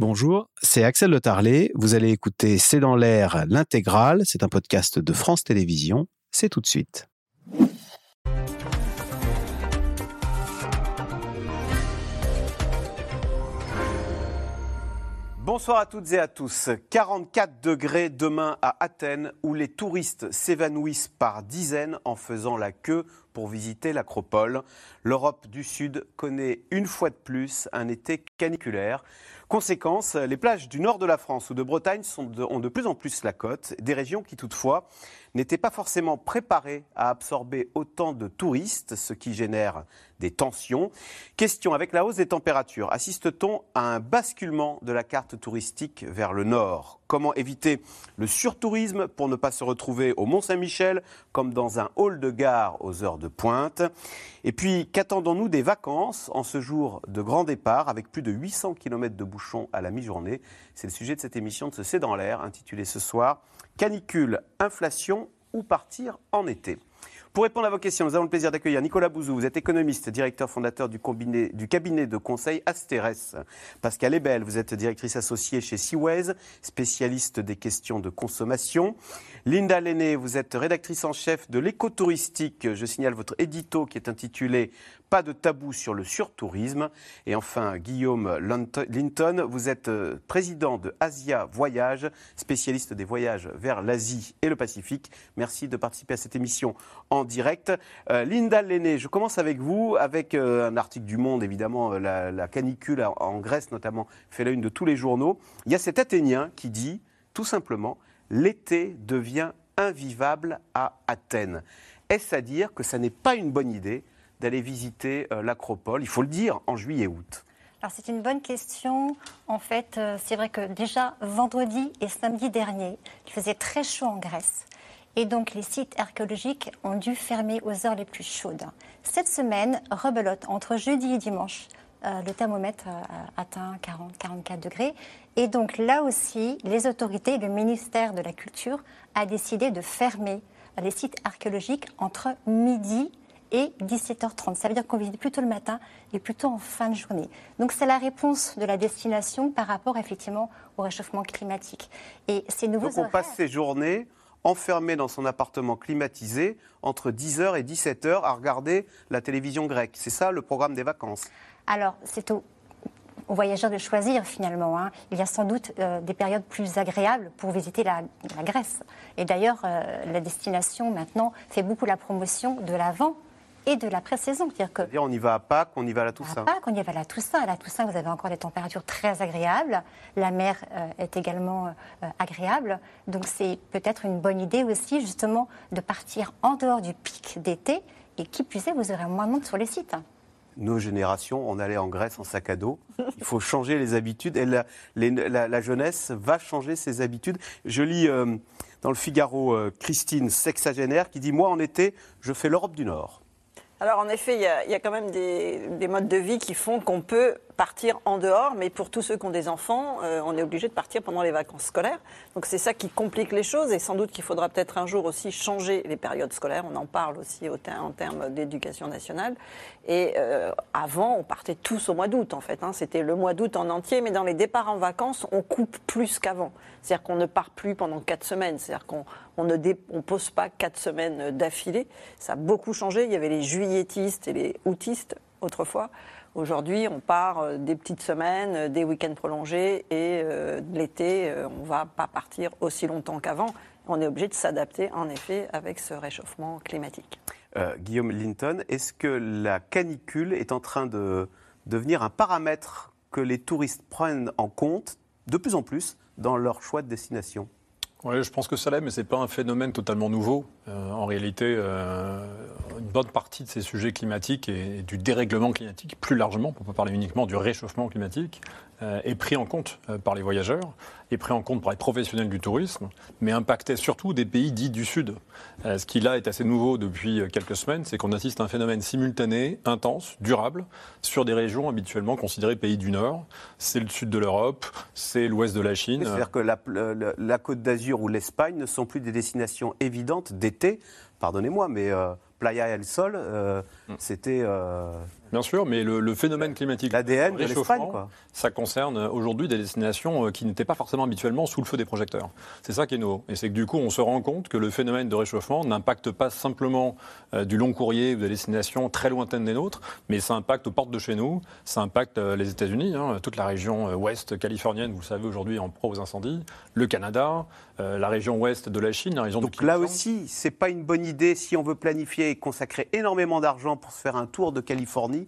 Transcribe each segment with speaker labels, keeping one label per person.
Speaker 1: Bonjour, c'est Axel Le Tarlet. Vous allez écouter C'est dans l'air l'intégrale. C'est un podcast de France Télévisions. C'est tout de suite. Bonsoir à toutes et à tous. 44 degrés demain à Athènes où les touristes s'évanouissent par dizaines en faisant la queue pour visiter l'acropole. L'Europe du Sud connaît une fois de plus un été caniculaire. Conséquence, les plages du nord de la France ou de Bretagne ont de plus en plus la côte, des régions qui toutefois n'étaient pas forcément préparées à absorber autant de touristes, ce qui génère des tensions. Question, avec la hausse des températures, assiste-t-on à un basculement de la carte touristique vers le nord? Comment éviter le surtourisme pour ne pas se retrouver au Mont-Saint-Michel comme dans un hall de gare aux heures de pointe. Et puis, qu'attendons-nous des vacances en ce jour de grand départ avec plus de 800 km de bouchons à la mi-journée? C'est le sujet de cette émission de ce C'est dans l'air intitulée ce soir Canicule, inflation ou partir en été? Pour répondre à vos questions, nous avons le plaisir d'accueillir Nicolas Bouzou. Vous êtes économiste, directeur fondateur du, cabinet de conseil Asteres. Pascal Ebel, vous êtes directrice associée chez Seaways, spécialiste des questions de consommation. Linda Lenné, vous êtes rédactrice en chef de l'écotouristique. Je signale votre édito qui est intitulé pas de tabou sur le surtourisme. Et enfin, Guillaume Linton, vous êtes euh, président de Asia Voyage, spécialiste des voyages vers l'Asie et le Pacifique. Merci de participer à cette émission en direct. Euh, Linda Lenné, je commence avec vous, avec euh, un article du Monde, évidemment, la, canicule en Grèce notamment fait la une de tous les journaux. Il y a cet Athénien qui dit, tout simplement, l'été devient invivable à Athènes. Est-ce à dire que ça n'est pas une bonne idée d'aller visiter euh, l'acropole, il faut le dire, en juillet-août
Speaker 2: alors c'est une bonne question. En fait, euh, c'est vrai que déjà vendredi et samedi dernier, il faisait très chaud en Grèce. Et donc les sites archéologiques ont dû fermer aux heures les plus chaudes. Cette semaine, rebelote, entre jeudi et dimanche, euh, le thermomètre atteint 40-44 degrés. Et donc là aussi, les autorités, le ministère de la Culture a décidé de fermer les sites archéologiques entre midi et 17h30. Ça veut dire qu'on visite plutôt le matin et plutôt en fin de journée. Donc c'est la réponse de la destination par rapport effectivement au réchauffement climatique.
Speaker 1: Et ces nouveaux Donc on passe ces journées enfermées dans son appartement climatisé entre 10h et 17h à regarder la télévision grecque. C'est ça le programme des vacances?
Speaker 2: Alors c'est aux, voyageurs de choisir finalement. Hein. Il y a sans doute euh, des périodes plus agréables pour visiter la, Grèce. Et d'ailleurs, euh, la destination maintenant fait beaucoup la promotion de l'avant et de la pré-saison.
Speaker 1: C'est-à-dire que. on y va à Pâques, on y va à la Toussaint.
Speaker 2: À Pâques, on y va à la Toussaint. À la Toussaint, vous avez encore des températures très agréables. La mer euh, est également euh, agréable. Donc, c'est peut-être une bonne idée aussi, justement, de partir en dehors du pic d'été. Et qui plus est, vous aurez moins de monde sur les sites
Speaker 1: nos générations, on allait en Grèce en sac à dos. Il faut changer les habitudes et la, jeunesse va changer ses habitudes. Je lis euh, dans le Figaro Christine, sexagénaire, qui dit Moi, en été, je fais l'Europe du Nord.
Speaker 3: Alors en effet, il y, a, quand même des, modes de vie qui font qu'on peut partir en dehors, mais pour tous ceux qui ont des enfants, euh, on est obligé de partir pendant les vacances scolaires. Donc c'est ça qui complique les choses et sans doute qu'il faudra peut-être un jour aussi changer les périodes scolaires. On en parle aussi en termes d'éducation nationale. Et euh, avant, on partait tous au mois d'août en fait. Hein. C'était le mois d'août en entier, mais dans les départs en vacances, on coupe plus qu'avant. C'est-à-dire qu'on ne part plus pendant quatre semaines. C'est-à-dire qu'on on ne pose pas quatre semaines d'affilée. Ça a beaucoup changé. Il y avait les juilletistes et les aoûtistes autrefois. Aujourd'hui, on part euh, des petites semaines, euh, des week-ends prolongés et euh, l'été, on ne va pas partir aussi longtemps qu'avant. On est obligé de s'adapter, en effet, avec ce réchauffement climatique.
Speaker 1: Guillaume Linton, est-ce que la canicule est en train de devenir un paramètre que les touristes prennent en compte de plus en plus dans leur choix de destination?
Speaker 4: Oui, je pense que ça l'est, mais ce n'est pas un phénomène totalement nouveau. Euh, en réalité, euh, une bonne partie de ces sujets climatiques et, du dérèglement climatique, plus largement, ne pas parler uniquement du réchauffement climatique, euh, est pris en compte par les voyageurs, est pris en compte par les professionnels du tourisme, mais impactait surtout des pays dits du Sud. ce qui là est assez nouveau depuis quelques semaines, c'est qu'on assiste à un phénomène simultané, intense, durable, sur des régions habituellement considérées pays du Nord. C'est le sud de l'Europe, c'est l'ouest de la Chine.
Speaker 1: C'est-à-dire que la, la Côte d'Azur ou l'Espagne ne sont plus des destinations évidentes pardonnez-moi, mais euh, Playa El Sol, euh, mm. c'était euh,
Speaker 4: Bien sûr, mais le, le phénomène climatique,
Speaker 1: L'ADN
Speaker 4: ça concerne aujourd'hui des destinations euh, qui n'étaient pas forcément habituellement sous le feu des projecteurs. C'est ça qui est nouveau. Et c'est que du coup, on se rend compte que le phénomène de réchauffement n'impacte pas simplement euh, du long courrier ou des destinations très lointaines des nôtres, mais ça impacte aux portes de chez nous, ça impacte euh, les États-Unis, hein, toute la région euh, ouest californienne, vous le savez aujourd'hui, en proie aux incendies, le Canada, la région ouest de la Chine, la région
Speaker 1: Donc là aussi, c'est pas une bonne idée si on veut planifier et consacrer énormément d'argent pour se faire un tour de Californie,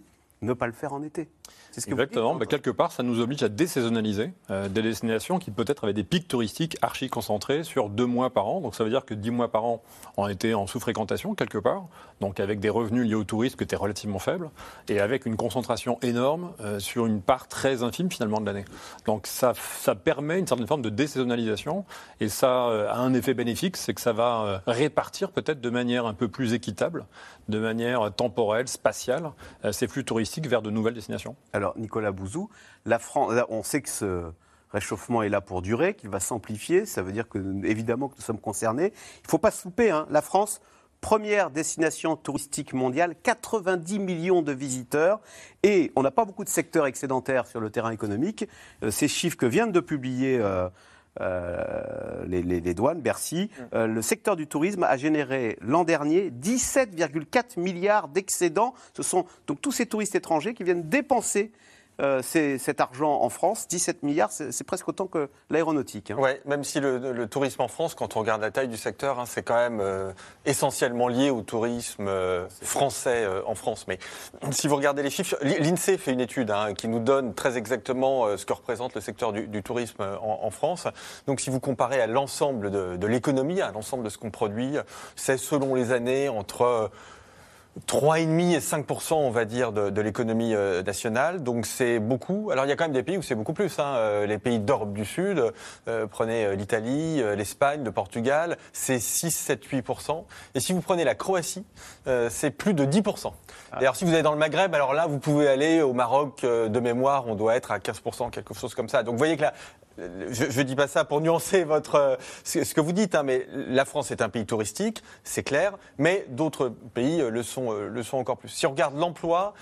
Speaker 1: ne pas le faire en été. C'est ce que vous dites,
Speaker 4: Exactement. Bah, quelque part, ça nous oblige à désaisonnaliser euh, des destinations qui peut-être avaient des pics touristiques archi concentrés sur deux mois par an. Donc ça veut dire que dix mois par an ont été en sous-fréquentation quelque part, donc avec des revenus liés au tourisme qui étaient relativement faibles et avec une concentration énorme euh, sur une part très infime finalement de l'année. Donc ça, ça permet une certaine forme de désaisonnalisation et ça euh, a un effet bénéfique, c'est que ça va répartir peut-être de manière un peu plus équitable, de manière temporelle, spatiale, ces flux touristiques vers de nouvelles destinations.
Speaker 1: Alors, Nicolas Bouzou, la France, on sait que ce réchauffement est là pour durer, qu'il va s'amplifier. Ça veut dire que, évidemment, que nous sommes concernés. Il ne faut pas se louper. hein. La France, première destination touristique mondiale, 90 millions de visiteurs. Et on n'a pas beaucoup de secteurs excédentaires sur le terrain économique. Euh, ces chiffres que viennent de publier. euh, euh, les, les- les douanes, Bercy, euh, le secteur du tourisme a généré l'an dernier 17,4 milliards d'excédents. Ce sont donc tous ces touristes étrangers qui viennent dépenser euh, cet argent en France. 17 milliards, c'est presque autant que l'aéronautique. hein.
Speaker 5: Ouais, même si le, tourisme en France, quand on regarde la taille du secteur, hein, c'est quand même euh, essentiellement lié au tourisme euh, français en France. Mais si vous regardez les chiffres, l'INSEE fait une étude hein, qui nous donne très exactement ce que représente le secteur du, tourisme en, France. Donc si vous comparez à l'ensemble de l'économie, à l'ensemble de ce qu'on produit, c'est selon les années entre... euh, 3,5% et 5% on va dire, de, de l'économie euh, nationale. Donc c'est beaucoup. Alors il y a quand même des pays où c'est beaucoup plus. hein. Euh, Les pays d'Europe du Sud, euh, prenez l'Italie, l'Espagne, le Portugal, c'est 6, 7, 8 Et si vous prenez la Croatie, euh, c'est plus de 10 D'ailleurs, si vous allez dans le Maghreb, alors là, vous pouvez aller au Maroc euh, de mémoire, on doit être à 15% quelque chose comme ça. Donc vous voyez que là, je ne dis pas ça pour nuancer votre, euh, ce, que vous dites, hein, mais la France est un pays touristique, c'est clair, mais d'autres pays euh, le sont, euh, le sont encore plus. Si on regarde l'emploi,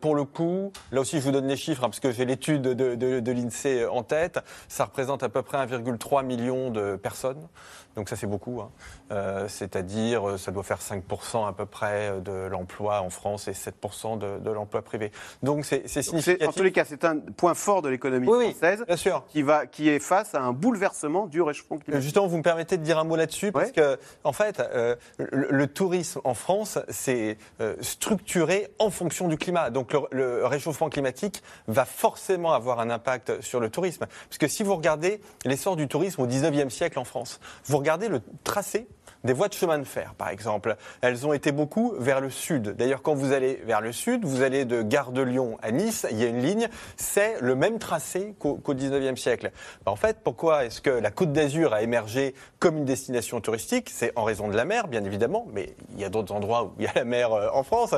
Speaker 5: pour le coup, là aussi je vous donne les chiffres, hein, parce que j'ai l'étude de, de, de l'INSEE en tête, ça représente à peu près 1,3 million de personnes. Donc ça c'est beaucoup, hein. Euh, c'est-à-dire euh, ça doit faire 5% à peu près euh, de l'emploi en France et 7% de, de l'emploi privé. Donc c'est significatif.
Speaker 1: en tous les cas, c'est un point fort de l'économie
Speaker 5: Oui, oui,
Speaker 1: française
Speaker 5: bien sûr.
Speaker 1: qui, va, qui est face à un bouleversement du réchauffement climatique.
Speaker 5: Justement, vous me permettez de dire un mot là-dessus parce
Speaker 1: Ouais.
Speaker 5: que, en fait, euh, le, le tourisme en France, c'est euh, structuré en fonction du climat. Donc, le, le réchauffement climatique va forcément avoir un impact sur le tourisme. Parce que si vous regardez l'essor du tourisme au 19e siècle en France, vous regardez le tracé des voies de chemin de fer, par exemple. Elles ont été beaucoup vers le sud. D'ailleurs, quand vous allez vers le sud, vous allez de Gare de Lyon à Nice, il y a une ligne, c'est le même tracé qu'au 19e siècle. Ben, en fait, pourquoi est-ce que la Côte d'Azur a émergé comme une destination touristique? C'est en raison de la mer, bien évidemment, mais il y a d'autres endroits où il y a la mer euh, en France,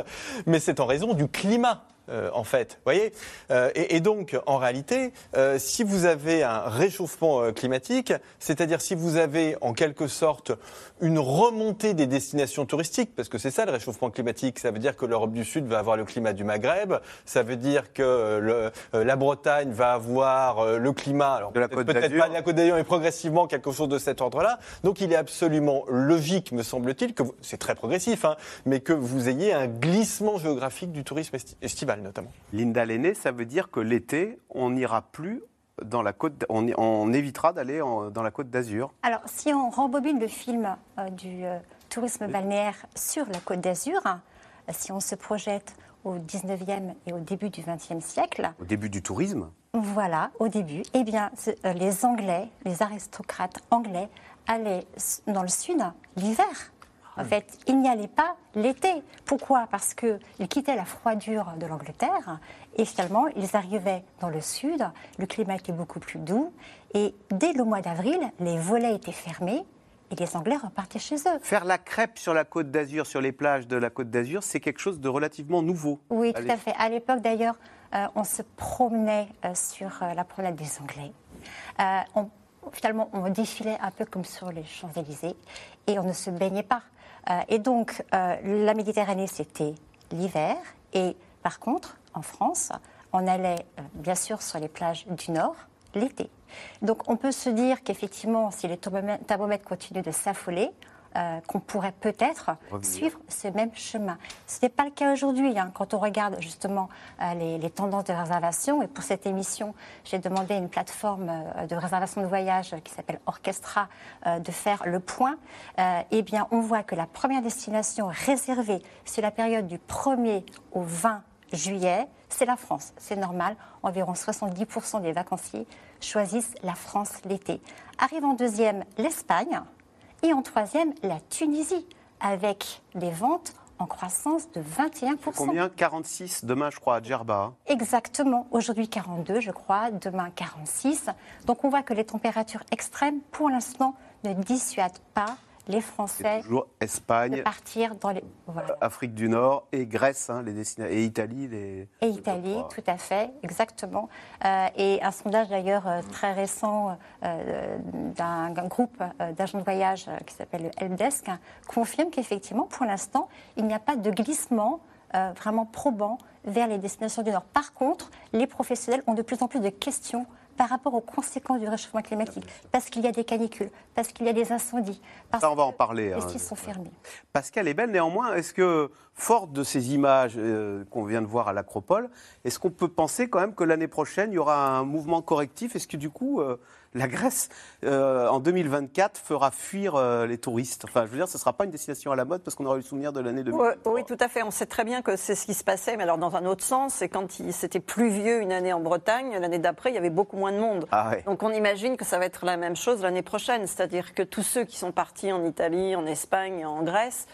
Speaker 5: mais c'est en raison du climat. Euh, en fait, voyez, Euh, et, et donc en réalité, euh, si vous avez un réchauffement climatique, c'est-à-dire si vous avez en quelque sorte une remontée des destinations touristiques, parce que c'est ça le réchauffement climatique, ça veut dire que l'Europe du Sud va avoir le climat du Maghreb, ça veut dire que le- la Bretagne va avoir le climat, alors
Speaker 1: De la
Speaker 5: peut-être-
Speaker 1: Côte
Speaker 5: peut-être
Speaker 1: d'Azur.
Speaker 5: pas de la Côte d'Azur, mais progressivement quelque chose de cet ordre-là. Donc il est absolument logique, me semble-t-il, que vous- c'est très progressif, hein, mais que vous ayez un glissement géographique du tourisme esti- estival notamment.
Speaker 1: Linda Lenné, ça veut dire que l'été, on n'ira plus dans la côte, on, on évitera d'aller dans la côte d'Azur.
Speaker 2: Alors, si on rembobine le film euh, du euh, tourisme balnéaire sur la Côte d'Azur, euh, si on se projette au 19e et au début du 20e siècle,
Speaker 1: Au début du tourisme,
Speaker 2: voilà, au début, eh bien, euh, les Anglais, les aristocrates anglais allaient dans le sud l'hiver. En fait, ils n'y allaient pas l'été. Pourquoi? Parce qu'ils quittaient la froidure de l'Angleterre et finalement, ils arrivaient dans le sud. Le climat était beaucoup plus doux. Et dès le mois d'avril, les volets étaient fermés et les Anglais repartaient chez eux.
Speaker 1: faire la crêpe sur la côte d'Azur, sur les plages de la côte d'Azur, c'est quelque chose de relativement nouveau.
Speaker 2: Oui, tout à fait. À l'époque, d'ailleurs, euh, on se promenait euh, sur euh, la promenade des Anglais. On- finalement, on défilait un peu comme sur les Champs-Élysées et on ne se baignait pas. Euh, et donc, euh, la Méditerranée, c'était l'hiver et Par contre, en France, on allait euh, bien sûr sur les plages du Nord l'été. Donc on peut se dire qu'effectivement, si les thermomètres thermomètres continuent de s'affoler, euh, qu'on pourrait peut-être suivre ce même chemin. Ce n'est pas le cas aujourd'hui. hein. Quand on regarde justement euh, les, les tendances de réservation, et pour cette émission, j'ai demandé à une plateforme euh, de réservation de voyage qui s'appelle Orchestra de faire le point. Eh bien, on voit que la première destination réservée sur la période du 1er au 20 juillet, c'est la France. C'est normal. Environ 70% des vacanciers choisissent la France l'été. Arrive en deuxième l'Espagne et en troisième la Tunisie, avec des ventes en croissance de 21%.
Speaker 1: Combien? 46 demain, je crois, à Djerba.
Speaker 2: Exactement. Aujourd'hui 42, je crois. Demain 46. Donc on voit que les températures extrêmes, pour l'instant, ne dissuadent pas les Français
Speaker 1: toujours
Speaker 2: de
Speaker 1: Espagne,
Speaker 2: partir dans les... Voilà.
Speaker 1: Afrique du Nord et Grèce, hein, les destina- et Italie. Les...
Speaker 2: Et Italie, tout à fait, exactement. Euh, et un sondage d'ailleurs euh, très récent euh, d'un groupe d'agents de voyage qui s'appelle le Helpdesk hein, confirme qu'effectivement, pour l'instant, il n'y a pas de glissement euh, vraiment probant vers les destinations du Nord. Par contre, les professionnels ont de plus en plus de questions par rapport aux conséquences du réchauffement climatique, parce qu'il y a des canicules, parce qu'il y a des incendies, parce
Speaker 1: Ça, on va en parler,
Speaker 2: les
Speaker 1: hein.
Speaker 2: sont fermés.
Speaker 1: Pascal est belle, néanmoins, est-ce que, forte de ces images euh, qu'on vient de voir à l'Acropole, est-ce qu'on peut penser quand même que l'année prochaine, il y aura un mouvement correctif? Est-ce que du coup, euh, la Grèce, euh, en 2024, fera fuir euh, les touristes Enfin, je veux dire, ce ne sera pas une destination à la mode parce qu'on aura eu le souvenir de l'année 2000.
Speaker 3: Oui, oui, tout à fait. On sait très bien que c'est ce qui se passait, mais alors dans un autre sens, c'est quand il- c'était pluvieux une année en Bretagne, l'année d'après, il y avait beaucoup moins de monde.
Speaker 1: Ah ouais.
Speaker 3: Donc on imagine que ça va être la même chose l'année prochaine, c'est-à-dire que tous ceux qui sont partis en Italie, en Espagne, en Grèce,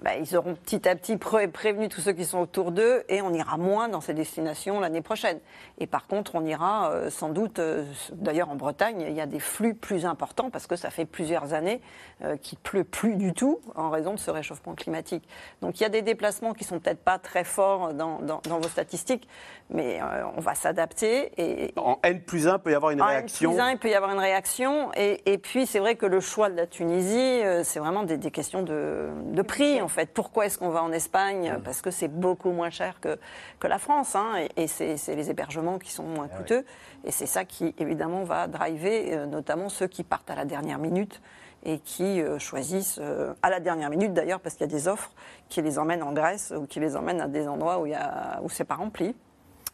Speaker 3: bah, ils auront petit à petit pré- prévenu tous ceux qui sont autour d'eux et on ira moins dans ces destinations l'année prochaine. Et par contre, on ira euh, sans doute, euh, d'ailleurs en Bretagne, il y a des flux plus importants parce que ça fait plusieurs années euh, qu'il pleut plus du tout en raison de ce réchauffement climatique. Donc il y a des déplacements qui sont peut-être pas très forts dans vos statistiques, mais euh, on va s'adapter et,
Speaker 1: En N plus 1, peut y avoir une
Speaker 3: en
Speaker 1: réaction.
Speaker 3: N plus un, il peut y avoir une réaction. Et, et puis, c'est vrai que le choix de la Tunisie, euh, c'est vraiment des, des questions de, de prix, en fait. Pourquoi est-ce qu'on va en Espagne? Parce que c'est beaucoup moins cher que, que la France. hein, et et c'est les hébergements qui sont moins coûteux. Et c'est ça qui, évidemment, va driver euh, notamment ceux qui partent à la dernière minute et qui euh, choisissent, euh, à la dernière minute d'ailleurs, parce qu'il y a des offres qui les emmènent en Grèce ou qui les emmènent à des endroits où, il y a- où c'est pas rempli.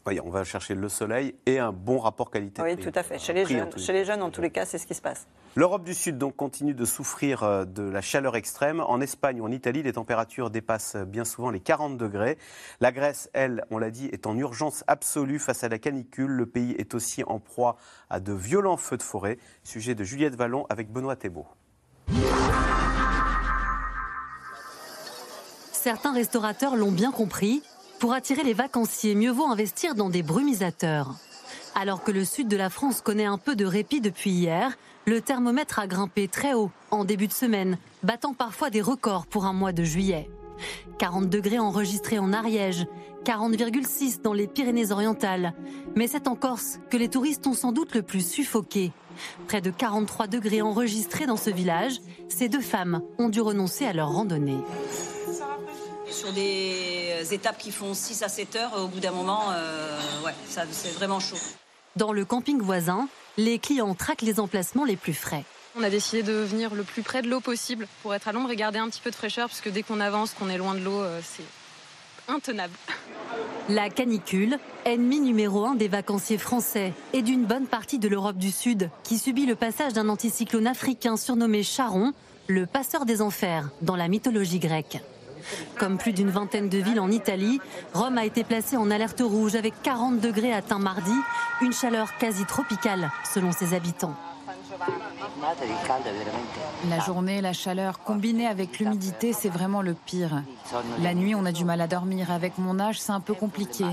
Speaker 1: On va chercher le soleil et un bon rapport qualité-prix.
Speaker 3: Oui, tout à fait. Chez les, jeunes, chez les jeunes, en tous les cas, c'est ce qui se passe.
Speaker 1: L'Europe du Sud donc continue de souffrir euh, de la chaleur extrême. En Espagne ou en Italie, les températures dépassent bien souvent les 40 degrés. La Grèce, elle, on l'a dit, est en urgence absolue face à la canicule. Le pays est aussi en proie à de violents feux de forêt. Sujet de Juliette Vallon avec Benoît Thébault.
Speaker 6: Certains restaurateurs l'ont bien compris. Pour attirer les vacanciers, mieux vaut investir dans des brumisateurs. Alors que le sud de la France connaît un peu de répit depuis hier, le thermomètre a grimpé très haut en début de semaine, battant parfois des records pour un mois de juillet. 40 degrés enregistrés en Ariège, 40,6 dans les Pyrénées-Orientales. Mais c'est en Corse que les touristes ont sans doute le plus suffoqué. Près de 43 degrés enregistrés dans ce village, ces deux femmes ont dû renoncer à leur randonnée.
Speaker 7: Sur des étapes qui font 6 à 7 heures, au bout d'un moment, euh, ouais, ça, c'est vraiment chaud.
Speaker 6: Dans le camping voisin, les clients traquent les emplacements les plus frais.
Speaker 8: On a décidé de venir le plus près de l'eau possible pour être à l'ombre et garder un petit peu de fraîcheur, parce que dès qu'on avance, qu'on est loin de l'eau, euh, c'est intenable.
Speaker 6: La canicule, ennemi numéro un des vacanciers français et d'une bonne partie de l'Europe du Sud, qui subit le passage d'un anticyclone africain surnommé Charon, le passeur des enfers dans la mythologie grecque. Comme plus d'une vingtaine de villes en Italie, Rome a été placée en alerte rouge avec 40 degrés atteints mardi, une chaleur quasi tropicale selon ses habitants.
Speaker 9: La journée, la chaleur, combinée avec l'humidité, c'est vraiment le pire. La nuit, on a du mal à dormir. Avec mon âge, c'est un peu compliqué.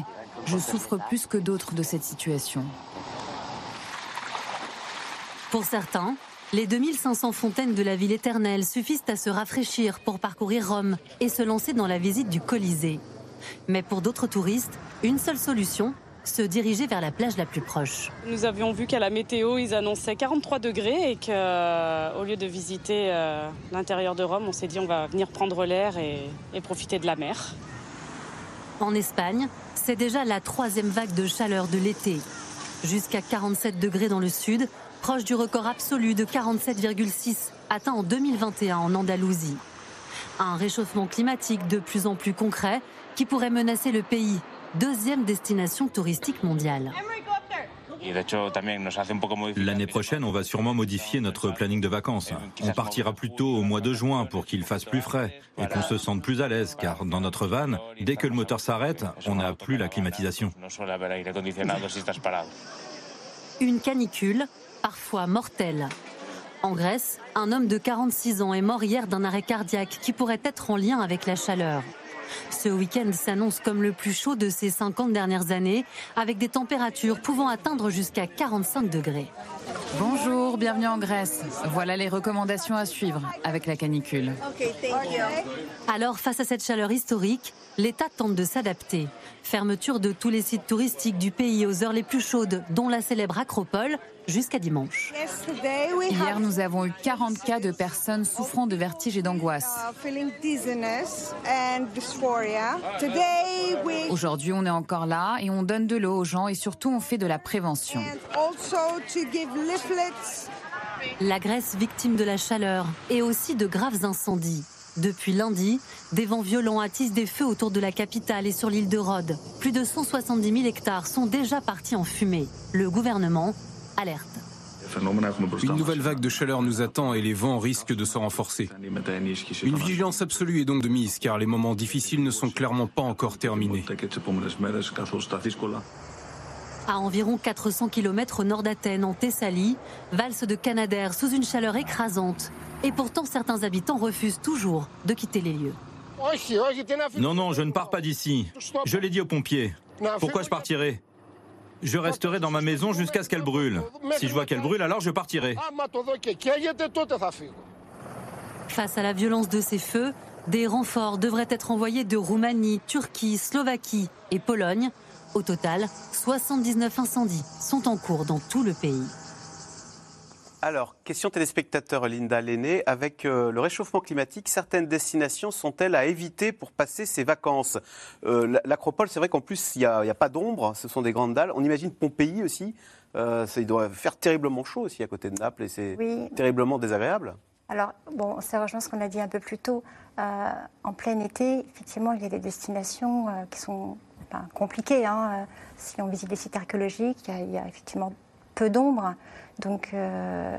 Speaker 9: Je souffre plus que d'autres de cette situation.
Speaker 6: Pour certains, les 2500 fontaines de la ville éternelle suffisent à se rafraîchir pour parcourir Rome et se lancer dans la visite du Colisée. Mais pour d'autres touristes, une seule solution, se diriger vers la plage la plus proche.
Speaker 10: Nous avions vu qu'à la météo, ils annonçaient 43 degrés et qu'au lieu de visiter euh, l'intérieur de Rome, on s'est dit on va venir prendre l'air et, et profiter de la mer.
Speaker 6: En Espagne, c'est déjà la troisième vague de chaleur de l'été. Jusqu'à 47 degrés dans le sud, proche du record absolu de 47,6 atteint en 2021 en Andalousie. Un réchauffement climatique de plus en plus concret qui pourrait menacer le pays, deuxième destination touristique mondiale.
Speaker 11: L'année prochaine, on va sûrement modifier notre planning de vacances. On partira plutôt au mois de juin pour qu'il fasse plus frais et qu'on se sente plus à l'aise, car dans notre van, dès que le moteur s'arrête, on n'a plus la climatisation.
Speaker 6: Une canicule, parfois mortelle. En Grèce, un homme de 46 ans est mort hier d'un arrêt cardiaque qui pourrait être en lien avec la chaleur. Ce week-end s'annonce comme le plus chaud de ces 50 dernières années, avec des températures pouvant atteindre jusqu'à 45 degrés.
Speaker 9: Bonjour, bienvenue en Grèce. Voilà les recommandations à suivre avec la canicule.
Speaker 6: Alors, face à cette chaleur historique, l'État tente de s'adapter. Fermeture de tous les sites touristiques du pays aux heures les plus chaudes, dont la célèbre Acropole, jusqu'à dimanche.
Speaker 9: Hier, nous avons eu 40 cas de personnes souffrant de vertiges et d'angoisse. Aujourd'hui, on est encore là et on donne de l'eau aux gens et surtout on fait de la prévention.
Speaker 6: La Grèce victime de la chaleur et aussi de graves incendies. Depuis lundi, des vents violents attisent des feux autour de la capitale et sur l'île de Rhodes. Plus de 170 000 hectares sont déjà partis en fumée. Le gouvernement alerte.
Speaker 12: Une nouvelle vague de chaleur nous attend et les vents risquent de se renforcer. Une vigilance absolue est donc de mise car les moments difficiles ne sont clairement pas encore terminés.
Speaker 6: À environ 400 km au nord d'Athènes, en Thessalie, valse de Canadair sous une chaleur écrasante. Et pourtant, certains habitants refusent toujours de quitter les lieux.
Speaker 11: Non, non, je ne pars pas d'ici. Je l'ai dit aux pompiers. Pourquoi je partirai? Je resterai dans ma maison jusqu'à ce qu'elle brûle. Si je vois qu'elle brûle, alors je partirai.
Speaker 6: Face à la violence de ces feux, des renforts devraient être envoyés de Roumanie, Turquie, Slovaquie et Pologne. Au total, 79 incendies sont en cours dans tout le pays.
Speaker 1: Alors, question téléspectateur Linda Lenné. Avec euh, le réchauffement climatique, certaines destinations sont-elles à éviter pour passer ses vacances? Euh, L'Acropole, c'est vrai qu'en plus, il n'y a, pas d'ombre, ce sont des grandes dalles. On imagine Pompéi aussi. Euh, ça, il doit faire terriblement chaud aussi à côté de Naples et c'est terriblement désagréable.
Speaker 2: Alors, bon, ça rejoint ce qu'on a dit un peu plus tôt. en plein été, effectivement, il y a des destinations qui sont compliquées. Hein. Si on visite des sites archéologiques, il y a effectivement peu d'ombre. Donc, euh,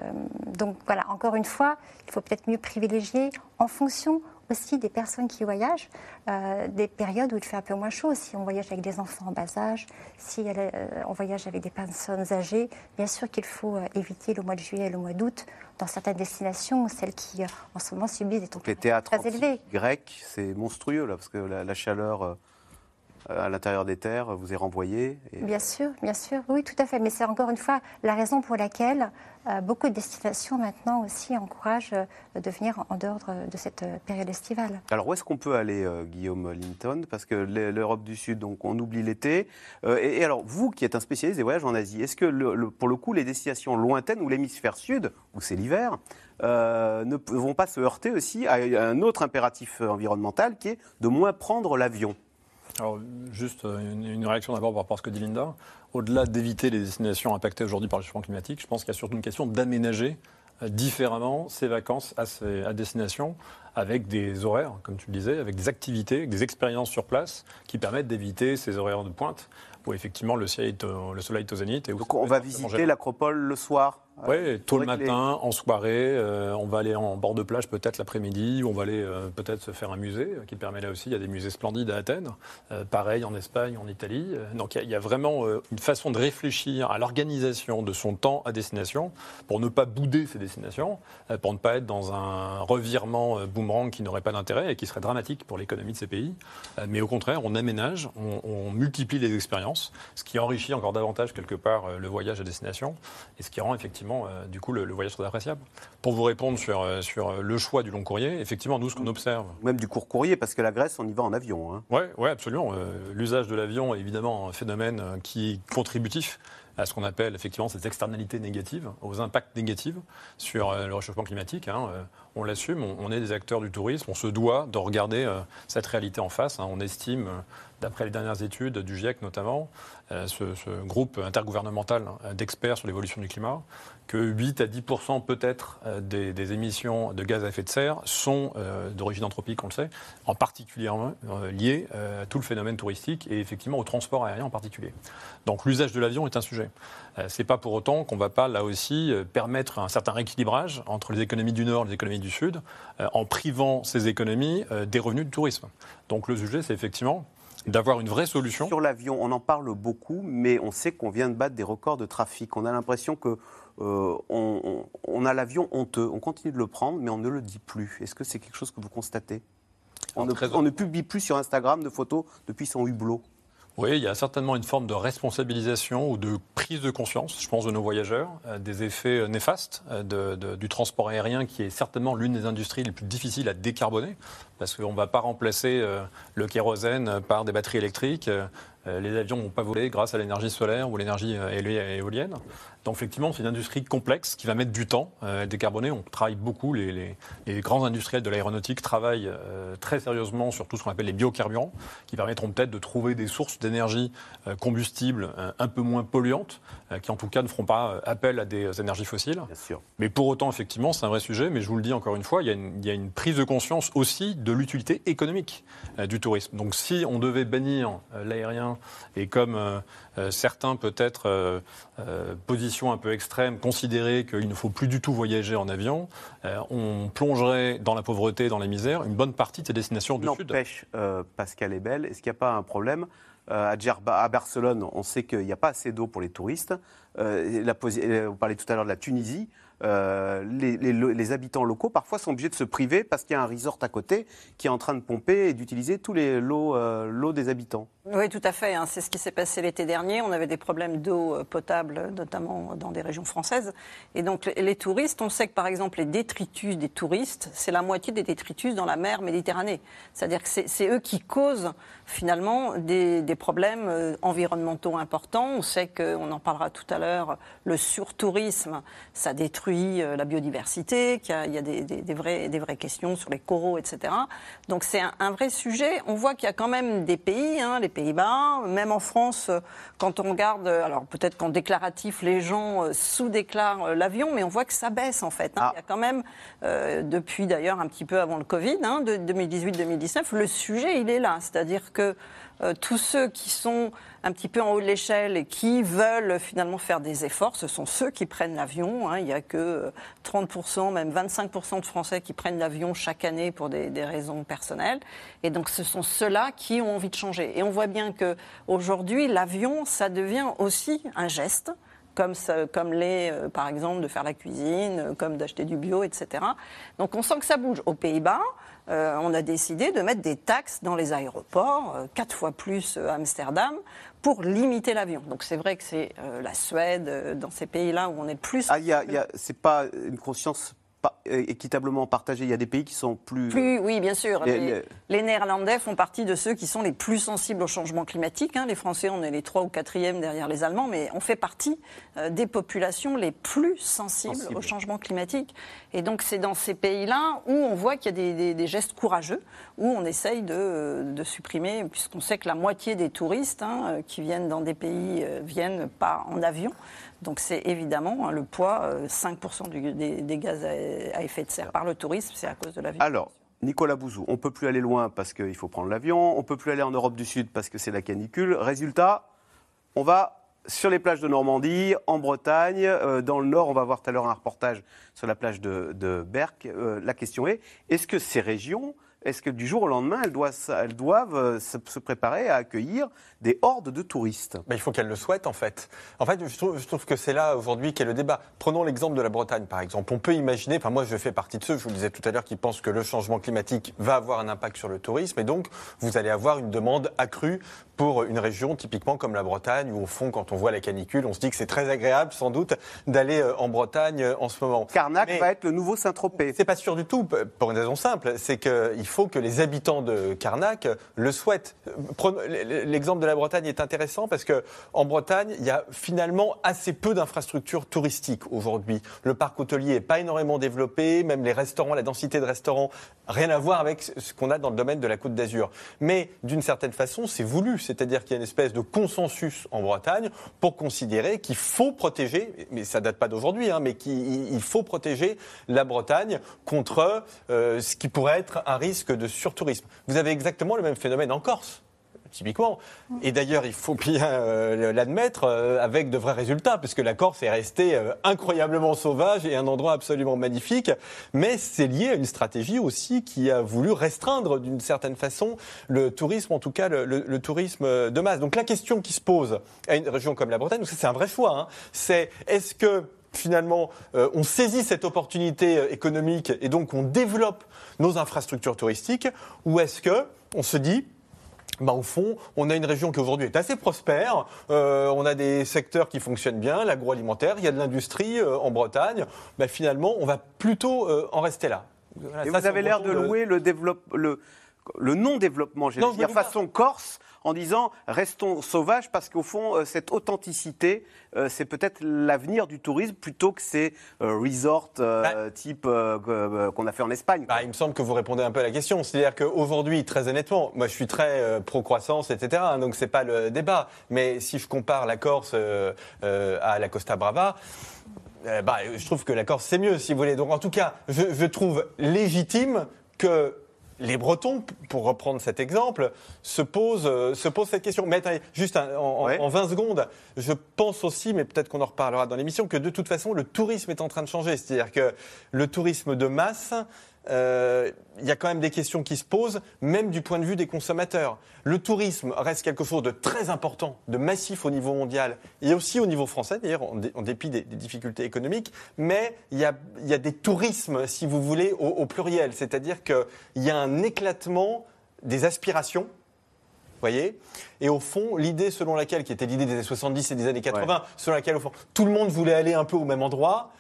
Speaker 2: donc voilà, encore une fois, il faut peut-être mieux privilégier en fonction aussi des personnes qui voyagent, euh, des périodes où il fait un peu moins chaud. Si on voyage avec des enfants en bas âge, si euh, on voyage avec des personnes âgées, bien sûr qu'il faut éviter le mois de juillet et le mois d'août dans certaines destinations, celles qui en ce moment subissent des températures très élevées.
Speaker 1: Grec, c'est monstrueux là, parce que la chaleur à l'intérieur des terres vous est renvoyé
Speaker 2: Bien sûr, bien sûr, oui, tout à fait. Mais c'est encore une fois la raison pour laquelle euh, beaucoup de destinations maintenant aussi encouragent euh, de venir en dehors de cette période estivale.
Speaker 1: Alors où est-ce qu'on peut aller, Guillaume Linton? Parce que l'Europe du Sud, donc on oublie l'été. Et, alors vous qui êtes un spécialiste des voyages en Asie, est-ce que pour le coup les destinations lointaines ou l'hémisphère sud, où c'est l'hiver, ne vont pas se heurter aussi à un autre impératif environnemental qui est de moins prendre l'avion?
Speaker 4: Alors, juste euh, une, réaction d'abord par rapport à ce que dit Linda. Au-delà d'éviter les destinations impactées aujourd'hui par le changement climatique, je pense qu'il y a surtout une question d'aménager euh, différemment ces vacances à, ces, à destination avec des horaires, comme tu le disais, avec des activités, des expériences sur place qui permettent d'éviter ces horaires de pointe où effectivement le, soleil est au, le soleil est au zénith. Et
Speaker 1: Donc on va visiter l'acropole le soir
Speaker 4: oui, tôt le matin, en soirée, euh, on va aller en bord de plage peut-être l'après-midi, on va aller euh, peut-être se faire un musée euh, qui permet là aussi, il y a des musées splendides à Athènes, pareil en Espagne, en Italie. Donc il y, a vraiment une façon de réfléchir à l'organisation de son temps à destination pour ne pas bouder ces destinations, pour ne pas être dans un revirement boomerang qui n'aurait pas d'intérêt et qui serait dramatique pour l'économie de ces pays. Mais au contraire, on aménage, on, on multiplie les expériences, ce qui enrichit encore davantage quelque part le voyage à destination et ce qui rend effectivement euh, du coup, le, voyage très appréciable. Pour vous répondre sur, euh, sur le choix du long courrier, effectivement, nous, ce qu'on observe.
Speaker 1: Même du court courrier, parce que la Grèce, on y va en avion.
Speaker 4: Hein. Oui, ouais, absolument. Euh, l'usage de l'avion est évidemment un phénomène qui est contributif à ce qu'on appelle effectivement ces externalités négatives, aux impacts négatifs sur le réchauffement climatique. Hein. On l'assume, on, est des acteurs du tourisme, on se doit de regarder cette réalité en face. Hein. On estime d'après les dernières études du GIEC notamment, euh, ce, groupe intergouvernemental euh, d'experts sur l'évolution du climat, que 8 à 10% peut-être euh, des, émissions de gaz à effet de serre sont euh, d'origine anthropique, on le sait, en particulier liées à tout le phénomène touristique et effectivement au transport aérien en particulier. Donc l'usage de l'avion est un sujet. C'est pas pour autant qu'on va pas là aussi permettre un certain rééquilibrage entre les économies du Nord et les économies du Sud, en privant ces économies des revenus du tourisme. Donc le sujet, c'est effectivement d'avoir une vraie solution.
Speaker 1: Sur l'avion, on en parle beaucoup, mais on sait qu'on vient de battre des records de trafic. On a l'impression que euh, on, on- on a l'avion honteux. On continue de le prendre, mais on ne le dit plus. Est-ce que c'est quelque chose que vous constatez? On ne, on ne publie plus sur Instagram de photos depuis son hublot.
Speaker 4: Oui, il y a certainement une forme de responsabilisation ou de prise de conscience, je pense, de nos voyageurs, euh, des effets euh, néfastes euh, du transport aérien, qui est certainement l'une des industries les plus difficiles à décarboner, parce qu'on ne va pas remplacer le kérosène par des batteries électriques. Euh, Les avions ne vont pas voler grâce à l'énergie solaire ou l'énergie euh, éoli- éolienne. Donc effectivement, c'est une industrie complexe qui va mettre du temps euh, à décarboner. On travaille beaucoup, les, les- les grands industriels de l'aéronautique travaillent euh, très sérieusement sur tout ce qu'on appelle les biocarburants, qui permettront peut-être de trouver des sources d'énergie euh, combustible euh, un peu moins polluantes, qui en tout cas ne feront pas appel à des énergies fossiles.
Speaker 1: Bien sûr.
Speaker 4: Mais pour autant, effectivement, c'est un vrai sujet. Mais je vous le dis encore une fois, il y a une, il y a une prise de conscience aussi de l'utilité économique du tourisme. Donc si on devait bannir euh, l'aérien et comme euh, euh, certains peut-être euh, euh, position un peu extrême, considérer qu'il ne faut plus du tout voyager en avion, euh, on plongerait dans la pauvreté, dans la misère, une bonne partie de ces destinations du Sud.
Speaker 1: N'empêche, euh, Pascal est belle. Est-ce qu'il n'y a pas un problème? À, Djerba- à Barcelone, on sait qu'il n'y a pas assez d'eau pour les touristes. La parlez tout à l'heure de la Tunisie. Euh, les, habitants locaux parfois sont obligés de se priver parce qu'il y a un resort à côté qui est en train de pomper et d'utiliser tous les l'eau euh, des habitants.
Speaker 3: Oui, tout à fait. hein. C'est ce qui s'est passé l'été dernier. On avait des problèmes d'eau euh, potable, notamment dans des régions françaises. Et donc, les- touristes, on sait que par exemple, les détritus des touristes, c'est la moitié des détritus dans la mer Méditerranée. C'est-à-dire que c'est eux qui causent finalement des, des problèmes environnementaux importants. On sait qu'on en parlera tout à l'heure, le surtourisme, ça détruit euh, la biodiversité, qu'il y a, il y a des, des- des vraies, des vraies questions sur les coraux, etc. Donc c'est un, un vrai sujet. On voit qu'il y a quand même des pays, hein, les Pays-Bas, même en France, euh, quand on regarde, euh, alors peut-être qu'en déclaratif, les gens sous-déclarent l'avion, mais on voit que ça baisse en fait. hein. Il y a quand même, euh, depuis d'ailleurs un petit peu avant le Covid, hein, de 2018-2019, le sujet, il est là. C'est-à-dire que euh, tous ceux qui sont un petit peu en haut de l'échelle et qui veulent finalement faire des efforts, ce sont ceux qui prennent l'avion. hein. Il n'y a que euh, 30%, même 25% de Français qui prennent l'avion chaque année pour des, raisons personnelles. Et donc ce sont ceux-là qui ont envie de changer. Et on voit bien que aujourd'hui, l'avion, ça devient aussi un geste comme, ça- comme l'est, euh, par exemple, de faire la cuisine, euh, comme d'acheter du bio, etc. Donc on sent que ça bouge. Aux Pays-Bas, euh, on a décidé de mettre des taxes dans les aéroports, euh, quatre fois plus euh, à Amsterdam, pour limiter l'avion. Donc c'est vrai que c'est euh, la Suède, dans ces pays-là où on est le plus...
Speaker 1: Ah, il y a, il y a- c'est pas une conscience équitablement partagée. Il y a des pays qui sont plus.
Speaker 3: Plus, oui, bien sûr.
Speaker 1: Les-
Speaker 3: Les,
Speaker 1: les-
Speaker 3: les Néerlandais font partie de ceux qui sont les plus sensibles au changement climatique. hein. Les Français, on est les trois ou quatrièmes derrière les Allemands, mais on fait partie euh, des populations les plus sensibles, au changement climatique. Et donc, c'est dans ces pays-là où on voit qu'il y a des, des- des gestes courageux, où on essaye de, de supprimer, puisqu'on sait que la moitié des touristes hein, euh, qui viennent dans des pays euh, viennent pas en avion. Donc c'est évidemment hein, le poids, euh, 5% du- des, gaz à, effet de serre par le tourisme, c'est à cause de l'avion.
Speaker 1: Alors, Nicolas Bouzou, on peut plus aller loin parce qu'il faut prendre l'avion, on peut plus aller en Europe du Sud parce que c'est la canicule. Résultat, on va sur les plages de Normandie, en Bretagne, euh, dans le Nord, on va voir tout à l'heure un reportage sur la plage de, de Berck. Euh, la question est, est-ce que ces régions, est-ce que du jour au lendemain, elles doivent, euh, se, préparer à accueillir des hordes de touristes?
Speaker 5: Ben, il faut qu'elle le souhaite, en fait. En fait, je trouve, je trouve que c'est là aujourd'hui qu'est le débat. Prenons l'exemple de la Bretagne, par exemple. On peut imaginer, enfin moi je fais partie de ceux, je vous le disais tout à l'heure, qui pensent que le changement climatique va avoir un impact sur le tourisme, et donc vous allez avoir une demande accrue pour une région typiquement comme la Bretagne, où au fond, quand on voit la canicule, on se dit que c'est très agréable sans doute d'aller euh, en Bretagne euh, en ce moment.
Speaker 1: Carnac
Speaker 5: Mais-
Speaker 1: va être le nouveau Saint-Tropez.
Speaker 5: c'est pas sûr du tout, pour une raison simple, c'est qu'il faut que les habitants de Carnac le souhaitent. L'exemple de la Bretagne est intéressant parce que en Bretagne, il y a finalement assez peu d'infrastructures touristiques aujourd'hui. Le parc hôtelier n'est pas énormément développé, même les restaurants, la densité de restaurants, rien à voir avec ce qu'on a dans le domaine de la Côte d'Azur. Mais d'une certaine façon, c'est voulu, c'est-à-dire qu'il y a une espèce de consensus en Bretagne pour considérer qu'il faut protéger, mais ça date pas d'aujourd'hui, hein, mais qu'il il faut protéger la Bretagne contre euh, ce qui pourrait être un risque de surtourisme. Vous avez exactement le même phénomène en Corse. Typiquement. Et d'ailleurs, il faut bien euh, l'admettre euh, avec de vrais résultats, puisque la Corse est restée euh, incroyablement sauvage et un endroit absolument magnifique. Mais c'est lié à une stratégie aussi qui a voulu restreindre d'une certaine façon le tourisme, en tout cas le, tourisme de masse. Donc la question qui se pose à une région comme la Bretagne, c'est un vrai choix, hein, c'est est-ce que finalement, on saisit cette opportunité économique et donc on développe nos infrastructures touristiques, ou est-ce que on se dit bah, au fond, on a une région qui aujourd'hui est assez prospère. Euh, on a des secteurs qui fonctionnent bien, l'agroalimentaire, il y a de l'industrie euh, en Bretagne. Bah, finalement, on va plutôt euh, en rester là. Voilà,
Speaker 1: Et
Speaker 5: ça,
Speaker 1: vous avez l'air de louer le, développe, le, le non-développement,
Speaker 5: je
Speaker 1: dire,
Speaker 5: pas.
Speaker 1: façon corse, en disant restons sauvages, parce qu'au fond, euh, cette authenticité, euh, c'est peut-être l'avenir du tourisme plutôt que ces euh, resorts euh, type qu'on a fait en Espagne.
Speaker 5: Bah, il me semble que vous répondez un peu à la question. C'est-à-dire qu'aujourd'hui, très honnêtement, moi je suis très pro-croissance, etc. hein, donc c'est pas le débat. Mais si je compare la Corse à la Costa Brava, bah, je trouve que la Corse c'est mieux, si vous voulez. Donc en tout cas, je, je trouve légitime que les Bretons, pour reprendre cet exemple, se posent, euh, se posent cette question. Mais attendez, juste un- en-
Speaker 1: Ouais.
Speaker 5: en 20 secondes, je pense aussi, mais peut-être qu'on en reparlera dans l'émission, que de toute façon, le tourisme est en train de changer. C'est-à-dire que le tourisme de masse, euh, il y a quand même des questions qui se posent, même du point de vue des consommateurs. Le tourisme reste quelque chose de très important, de massif au niveau mondial et aussi au niveau français, d'ailleurs, en, dé- en dépit des, des difficultés économiques. Mais il y a, il y a des tourismes, si vous voulez, au, au pluriel. C'est-à-dire qu'il y a un éclatement des aspirations. voyez Et au fond, l'idée selon laquelle, qui était l'idée des années 70 et des années 80, selon laquelle, au fond, tout le monde voulait aller un peu au même endroit,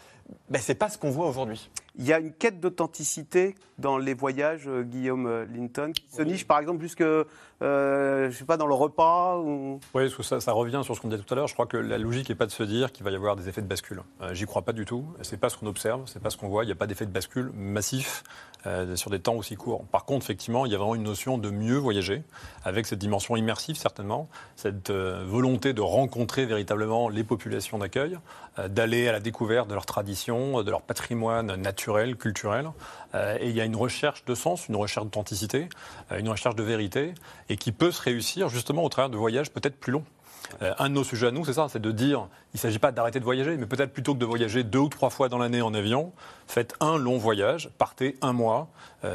Speaker 5: ben, c'est pas ce qu'on voit aujourd'hui.
Speaker 1: Il y a une quête d'authenticité dans les voyages, euh, Guillaume euh, Linton, qui se niche par exemple jusque, euh, je sais pas, dans le repas ou...
Speaker 4: Oui, parce que ça, ça revient sur ce qu'on disait tout à l'heure. Je crois que la logique n'est pas de se dire qu'il va y avoir des effets de bascule. Euh, J'y crois pas du tout. C'est pas ce qu'on observe, c'est pas ce qu'on voit. Il n'y a pas d'effet de bascule massif euh, sur des temps aussi courts. Par contre, effectivement, il y a vraiment une notion de mieux voyager, avec cette dimension immersive certainement, cette volonté de rencontrer véritablement les populations d'accueil, d'aller à la découverte de leurs traditions, de leur patrimoine naturel, culturel. Euh, et il y a une recherche de sens, une recherche d'authenticité, euh, une recherche de vérité, et qui peut se réussir justement au travers de voyages peut-être plus longs. Euh, un de nos sujets à nous, c'est ça, c'est de dire, il ne s'agit pas d'arrêter de voyager, mais peut-être plutôt que de voyager deux ou trois fois dans l'année en avion, faites un long voyage, partez un mois,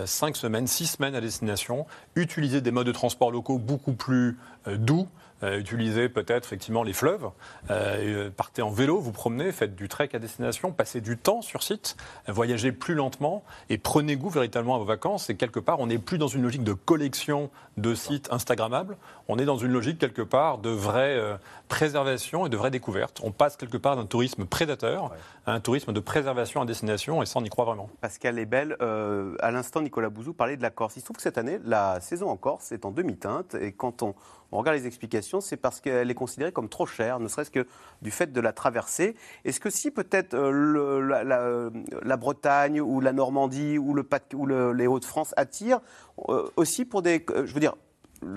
Speaker 4: cinq semaines, six semaines à destination, utilisez des modes de transport locaux beaucoup plus doux, utilisez peut-être effectivement les fleuves, euh, euh, partez en vélo, vous promenez, faites du trek à destination, passez du temps sur site, euh, voyagez plus lentement et prenez goût véritablement à vos vacances. Et quelque part, on n'est plus dans une logique de collection de sites Instagrammables, on est dans une logique quelque part de vraie euh, préservation et de vraie découverte. On passe quelque part d'un tourisme prédateur à un tourisme de préservation à destination, et ça, on y croit vraiment.
Speaker 1: Pascal est belle. Euh, à l'instant, Nicolas Bouzou parlait de la Corse. Il se trouve que cette année, la saison en Corse est en demi-teinte. Et quand on, on regarde les explications, c'est parce qu'elle est considérée comme trop chère, ne serait-ce que du fait de la traversée. Est-ce que si peut-être euh, la, la- la Bretagne ou la Normandie ou, le, Pas- ou le- les Hauts-de-France attirent euh, aussi pour des... Je veux dire,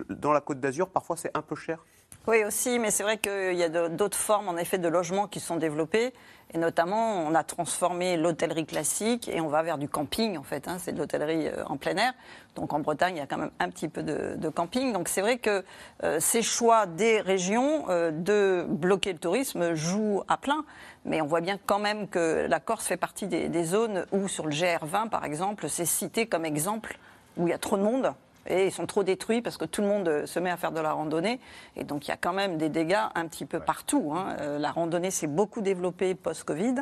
Speaker 1: dans la Côte d'Azur, parfois c'est un peu cher?
Speaker 3: Oui, aussi, mais c'est vrai qu'il y a d'autres formes, en effet, de logements qui sont développées. Et notamment, on a transformé l'hôtellerie classique et on va vers du camping, en fait. hein, c'est de l'hôtellerie euh, en plein air. Donc en Bretagne, il y a quand même un petit peu de, camping. Donc c'est vrai que euh, ces choix des régions euh, de bloquer le tourisme jouent à plein. Mais on voit bien quand même que la Corse fait partie des zones où, sur le GR20, par exemple, c'est cité comme exemple où il y a trop de monde. Et ils sont trop détruits parce que tout le monde se met à faire de la randonnée. Et donc il y a quand même des dégâts un petit peu partout. hein. Euh, La randonnée s'est beaucoup développée post-Covid.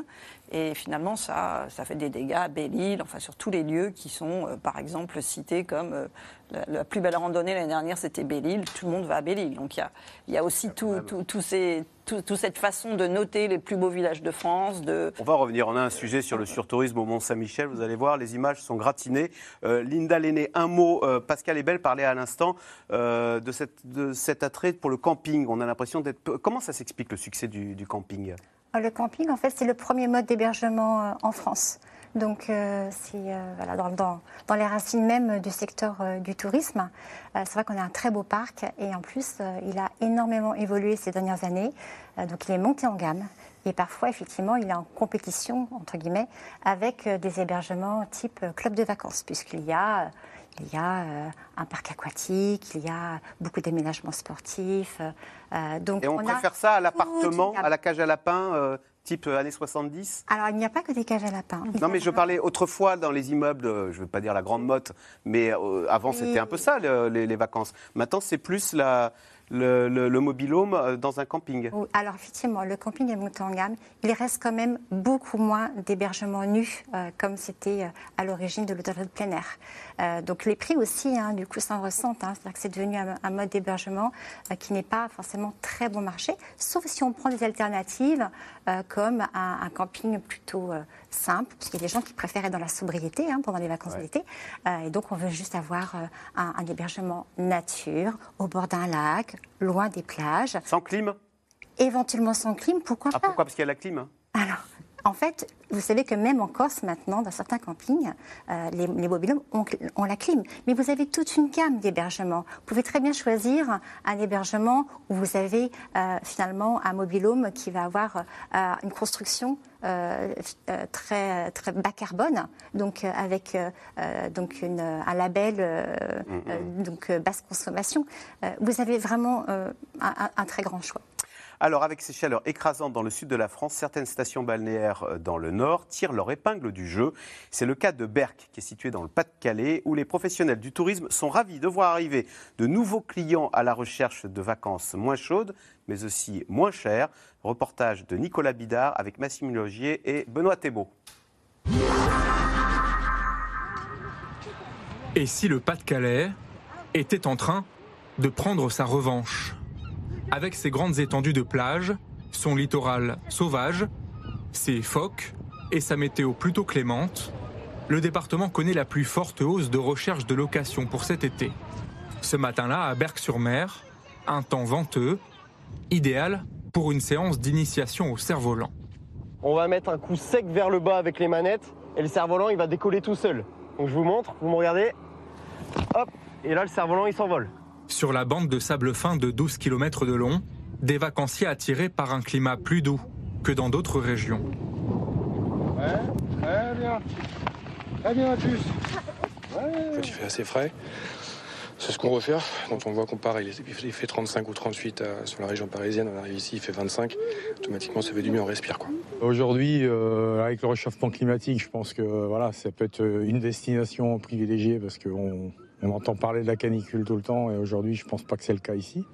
Speaker 3: Et finalement, ça, ça fait des dégâts à Belle-Île, enfin sur tous les lieux qui sont, euh, par exemple, cités comme euh, la, la plus belle randonnée l'année dernière, c'était Belle-Île. Tout le monde va à Belle-Île. Donc il y a, il y a aussi tout, tout, tout ces, tout- toute cette façon de noter les plus beaux villages de France. De...
Speaker 1: On va revenir. On a un sujet sur le surtourisme au Mont-Saint-Michel. Vous allez voir, les images sont gratinées. Euh, Linda Lenné, un mot. Euh, Pascal Ebel parlait à l'instant euh, de, cette- de cet attrait pour le camping. On a l'impression d'être. Comment ça s'explique le succès du, du camping?
Speaker 2: Le camping, en fait, c'est le premier mode d'hébergement euh, en France. Donc, euh, c'est euh, dans, les racines même du secteur euh, du tourisme. Euh, c'est vrai qu'on a un très beau parc et en plus, euh, il a énormément évolué ces dernières années. Euh, donc, il est monté en gamme. Et parfois, effectivement, il est en compétition, entre guillemets, avec euh, des hébergements type euh, club de vacances, puisqu'il y a, euh, il y a euh, un parc aquatique, il y a beaucoup d'aménagements sportifs. euh, euh, donc
Speaker 1: Et on, préfère ça à l'appartement, à la cage à lapin, type années 70
Speaker 2: Alors, il n'y a pas que des cages à lapins.
Speaker 1: Non, mais je parlais autrefois dans les immeubles, je ne veux pas dire la grande motte, mais euh, avant
Speaker 2: Oui.
Speaker 1: c'était un peu ça, le- les, les vacances. Maintenant, c'est plus la, le, le, le mobilhome euh, dans un camping.
Speaker 2: Alors effectivement, le camping est monté en gamme. Il reste quand même beaucoup moins d'hébergements nus euh, comme c'était euh, à l'origine de l'hôtel de plein air. Donc les prix aussi, hein, du coup, s'en ressentent. hein. C'est-à-dire que c'est devenu un, mode d'hébergement qui n'est pas forcément très bon marché, sauf si on prend des alternatives euh, comme un, un camping plutôt euh, simple, parce qu'il y a des gens qui préfèrent être dans la sobriété hein, pendant les vacances d'été. Euh, et donc on veut juste avoir un, un hébergement nature, au bord d'un lac, loin des plages.
Speaker 1: Sans clim?
Speaker 2: Éventuellement sans clim, pourquoi
Speaker 1: Ah,
Speaker 2: pas?
Speaker 1: pourquoi? Parce qu'il y a la clim.
Speaker 2: Alors, en fait, vous savez que même en Corse maintenant, dans certains campings, euh, les, les mobilhomes ont, ont la clim. Mais vous avez toute une gamme d'hébergements. Vous pouvez très bien choisir un hébergement où vous avez euh, finalement un mobilhome qui va avoir euh, une construction euh, euh, très, très bas carbone, donc euh, avec donc une- un label euh, donc basse consommation. Vous avez vraiment un- un- un très grand choix.
Speaker 1: Alors, avec ces chaleurs écrasantes dans le sud de la France, certaines stations balnéaires euh, dans le nord tirent leur épingle du jeu. C'est le cas de Berck, qui est situé dans le Pas-de-Calais, où les professionnels du tourisme sont ravis de voir arriver de nouveaux clients à la recherche de vacances moins chaudes, mais aussi moins chères. Reportage de Nicolas Bidard avec Massime Logier et Benoît Thébault.
Speaker 13: Et si le Pas-de-Calais était en train de prendre sa revanche? Avec ses grandes étendues de plage, son littoral sauvage, ses phoques et sa météo plutôt clémente, le département connaît la plus forte hausse de recherche de location pour cet été. Ce matin-là, à Berck-sur-Mer, un temps venteux, idéal pour une séance d'initiation au cerf-volant.
Speaker 14: On va mettre un coup sec vers le bas avec les manettes et le cerf-volant il va décoller tout seul. Donc je vous montre, vous me regardez. Hop, et là le cerf-volant il s'envole.
Speaker 13: Sur la bande de sable fin de 12 km de long, des vacanciers attirés par un climat plus doux que dans d'autres régions.
Speaker 15: Ouais, très bien. Très bien, plus.
Speaker 16: Il fait assez frais. C'est ce qu'on refaire. Quand on voit qu'on part, il fait 35 ou 38 à- sur la région parisienne, on arrive ici, il fait 25. Automatiquement, ça fait du mieux, on respire. quoi.
Speaker 15: Aujourd'hui, euh, avec le réchauffement climatique, je pense que voilà, ça peut être une destination privilégiée parce qu'on on entend parler de la canicule tout le temps et aujourd'hui, je pense pas que c'est le cas ici.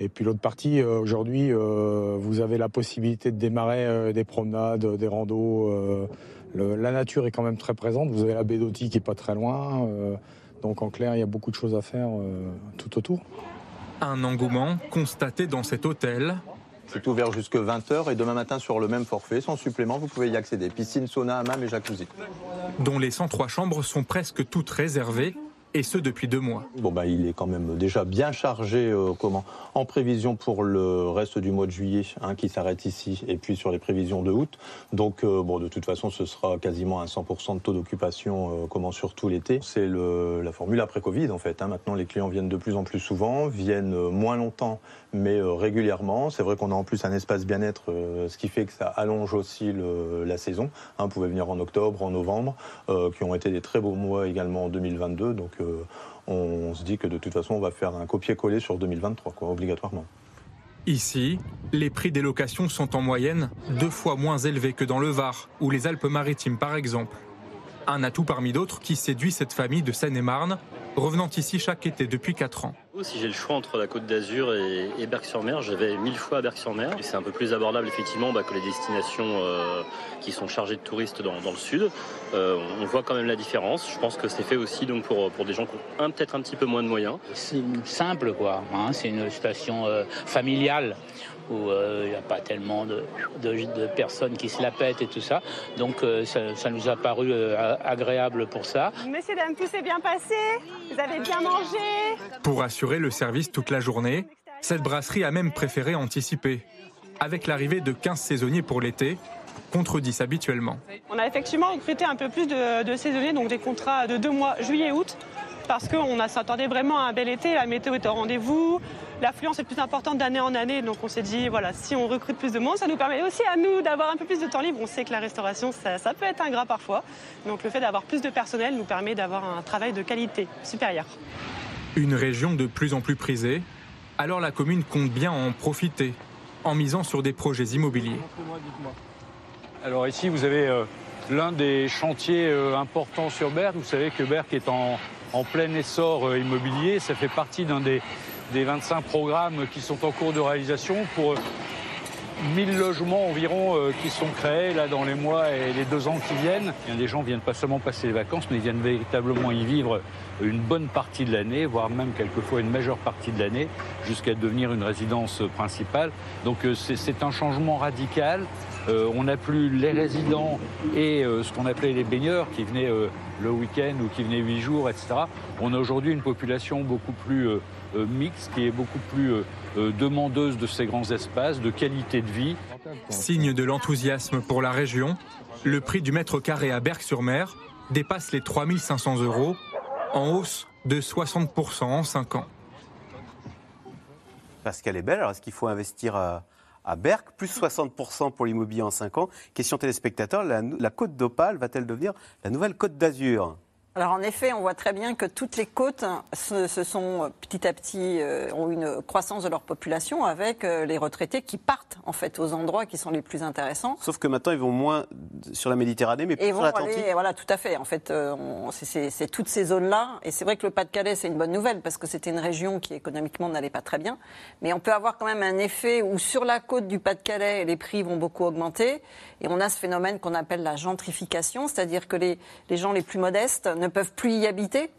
Speaker 15: Et puis l'autre partie, euh, aujourd'hui, euh, vous avez la possibilité de démarrer euh, des promenades, des randos. la nature est quand même très présente. Vous avez la baie d'Oti qui est pas très loin. donc en clair, il y a beaucoup de choses à faire tout autour.
Speaker 13: Un engouement constaté dans cet hôtel.
Speaker 17: C'est ouvert jusque 20h et demain matin sur le même forfait, sans supplément, vous pouvez y accéder. Piscine, sauna, hammam et jacuzzi.
Speaker 13: dont les 103 chambres sont presque toutes réservées, et ce depuis deux mois.
Speaker 17: Bon bah il est quand même déjà bien chargé euh, comment en prévision pour le reste du mois de juillet hein, qui s'arrête ici et puis sur les prévisions de août. Donc euh, bon de toute façon ce sera quasiment un 100% de taux d'occupation euh, comment sur tout l'été. C'est la formule après Covid en fait. hein. Maintenant les clients viennent de plus en plus souvent, viennent moins longtemps mais régulièrement. C'est vrai qu'on a en plus un espace bien-être, ce qui fait que ça allonge aussi la saison. Hein, vous pouvez venir en octobre, en novembre, qui ont été des très beaux mois également en 2022. Donc on se dit que de toute façon, on va faire un copier-coller sur 2023, quoi, obligatoirement.
Speaker 13: Ici, les prix des locations sont en moyenne deux fois moins élevés que dans le Var ou les Alpes-Maritimes par exemple. Un atout parmi d'autres qui séduit cette famille de Seine-et-Marne, revenant ici chaque été depuis 4 ans.
Speaker 18: Si j'ai le choix entre la Côte d'Azur et, et Berck-sur-Mer, je vais mille fois à Berck-sur-Mer. C'est un peu plus abordable effectivement bah, que les destinations euh, qui sont chargées de touristes dans, le sud. Euh, on voit quand même la différence. Je pense que c'est fait aussi donc pour, pour des gens qui ont peut-être un petit peu moins de moyens.
Speaker 19: C'est simple, quoi. hein. C'est une station euh, familiale où euh, il n'y a pas tellement de, de- de personnes qui se la pètent et tout ça. Donc euh, ça, ça nous a paru euh, agréable pour ça.
Speaker 20: Messieurs, dames, tout s'est bien passé? Vous avez bien mangé?
Speaker 13: Pour assurer le service toute la journée, cette brasserie a même préféré anticiper. Avec l'arrivée de 15 saisonniers pour l'été, contre 10 habituellement.
Speaker 20: On a effectivement recruté un peu plus de, de saisonniers, donc des contrats de deux mois, juillet-août, parce qu'on s'attendait vraiment à un bel été, la météo est au rendez-vous, l'affluence est plus importante d'année en année, donc on s'est dit, voilà, si on recrute plus de monde, ça nous permet aussi à nous d'avoir un peu plus de temps libre. On sait que la restauration, ça, ça peut être ingrat parfois, donc le fait d'avoir plus de personnel nous permet d'avoir un travail de qualité supérieure.
Speaker 13: Une région de plus en plus prisée, alors la commune compte bien en profiter, en misant sur des projets immobiliers.
Speaker 21: Alors ici, vous avez euh, l'un des chantiers euh, importants sur Berck. Vous savez que Berck est en, en plein essor euh, immobilier. Ça fait partie d'un des, des 25 programmes qui sont en cours de réalisation pour euh, 1000 logements environ euh, qui sont créés là dans les mois et les deux ans qui viennent. Les gens viennent pas seulement passer les vacances, mais ils viennent véritablement y vivre une bonne partie de l'année, voire même quelquefois une majeure partie de l'année, jusqu'à devenir une résidence principale. Donc euh, c'est un changement radical. Euh, on n'a plus les résidents et euh, ce qu'on appelait les baigneurs qui venaient euh, le week-end ou qui venaient huit jours, etc. On a aujourd'hui une population beaucoup plus euh, euh, mixte, qui est beaucoup plus euh, euh, demandeuse de ces grands espaces, de qualité de vie.
Speaker 13: Signe de l'enthousiasme pour la région, le prix du mètre carré à Berck-sur-Mer dépasse les 3500 euros, en hausse de 60% en 5 ans.
Speaker 1: Parce qu'elle est belle, alors est-ce qu'il faut investir à, à Berck Plus 60% pour l'immobilier en 5 ans. Question téléspectateur, la, la côte d'Opale va-t-elle devenir la nouvelle côte d'Azur?
Speaker 3: Alors en effet, on voit très bien que toutes les côtes se, se sont euh, petit à petit euh, ont une croissance de leur population avec euh, les retraités qui partent en fait aux endroits qui sont les plus intéressants.
Speaker 1: Sauf que maintenant, ils vont moins sur la Méditerranée, mais plus sur
Speaker 3: vont
Speaker 1: l'Atlantique.
Speaker 3: voilà, tout à fait. En fait, euh, c'est toutes ces zones-là. Et c'est vrai que le Pas-de-Calais, c'est une bonne nouvelle parce que c'était une région qui économiquement n'allait pas très bien. Mais on peut avoir quand même un effet où sur la côte du Pas-de-Calais, les prix vont beaucoup augmenter. Et on a ce phénomène qu'on appelle la gentrification, c'est-à-dire que les, les gens les plus modestes ne peuvent plus y habiter.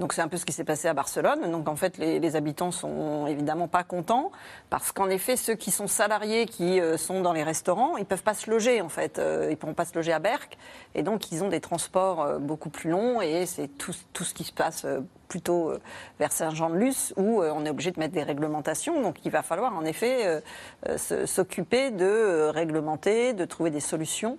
Speaker 3: Donc c'est un peu ce qui s'est passé à Barcelone. Donc en fait, les, les habitants sont évidemment pas contents parce qu'en effet, ceux qui sont salariés, qui euh, sont dans les restaurants, ils peuvent pas se loger en fait. Euh, ils pourront pas se loger à Berck et donc ils ont des transports euh, beaucoup plus longs et c'est tout, tout ce qui se passe plutôt vers Saint-Jean-de-Luz où on est obligé de mettre des réglementations. Donc il va falloir en effet s'occuper de réglementer, de trouver des solutions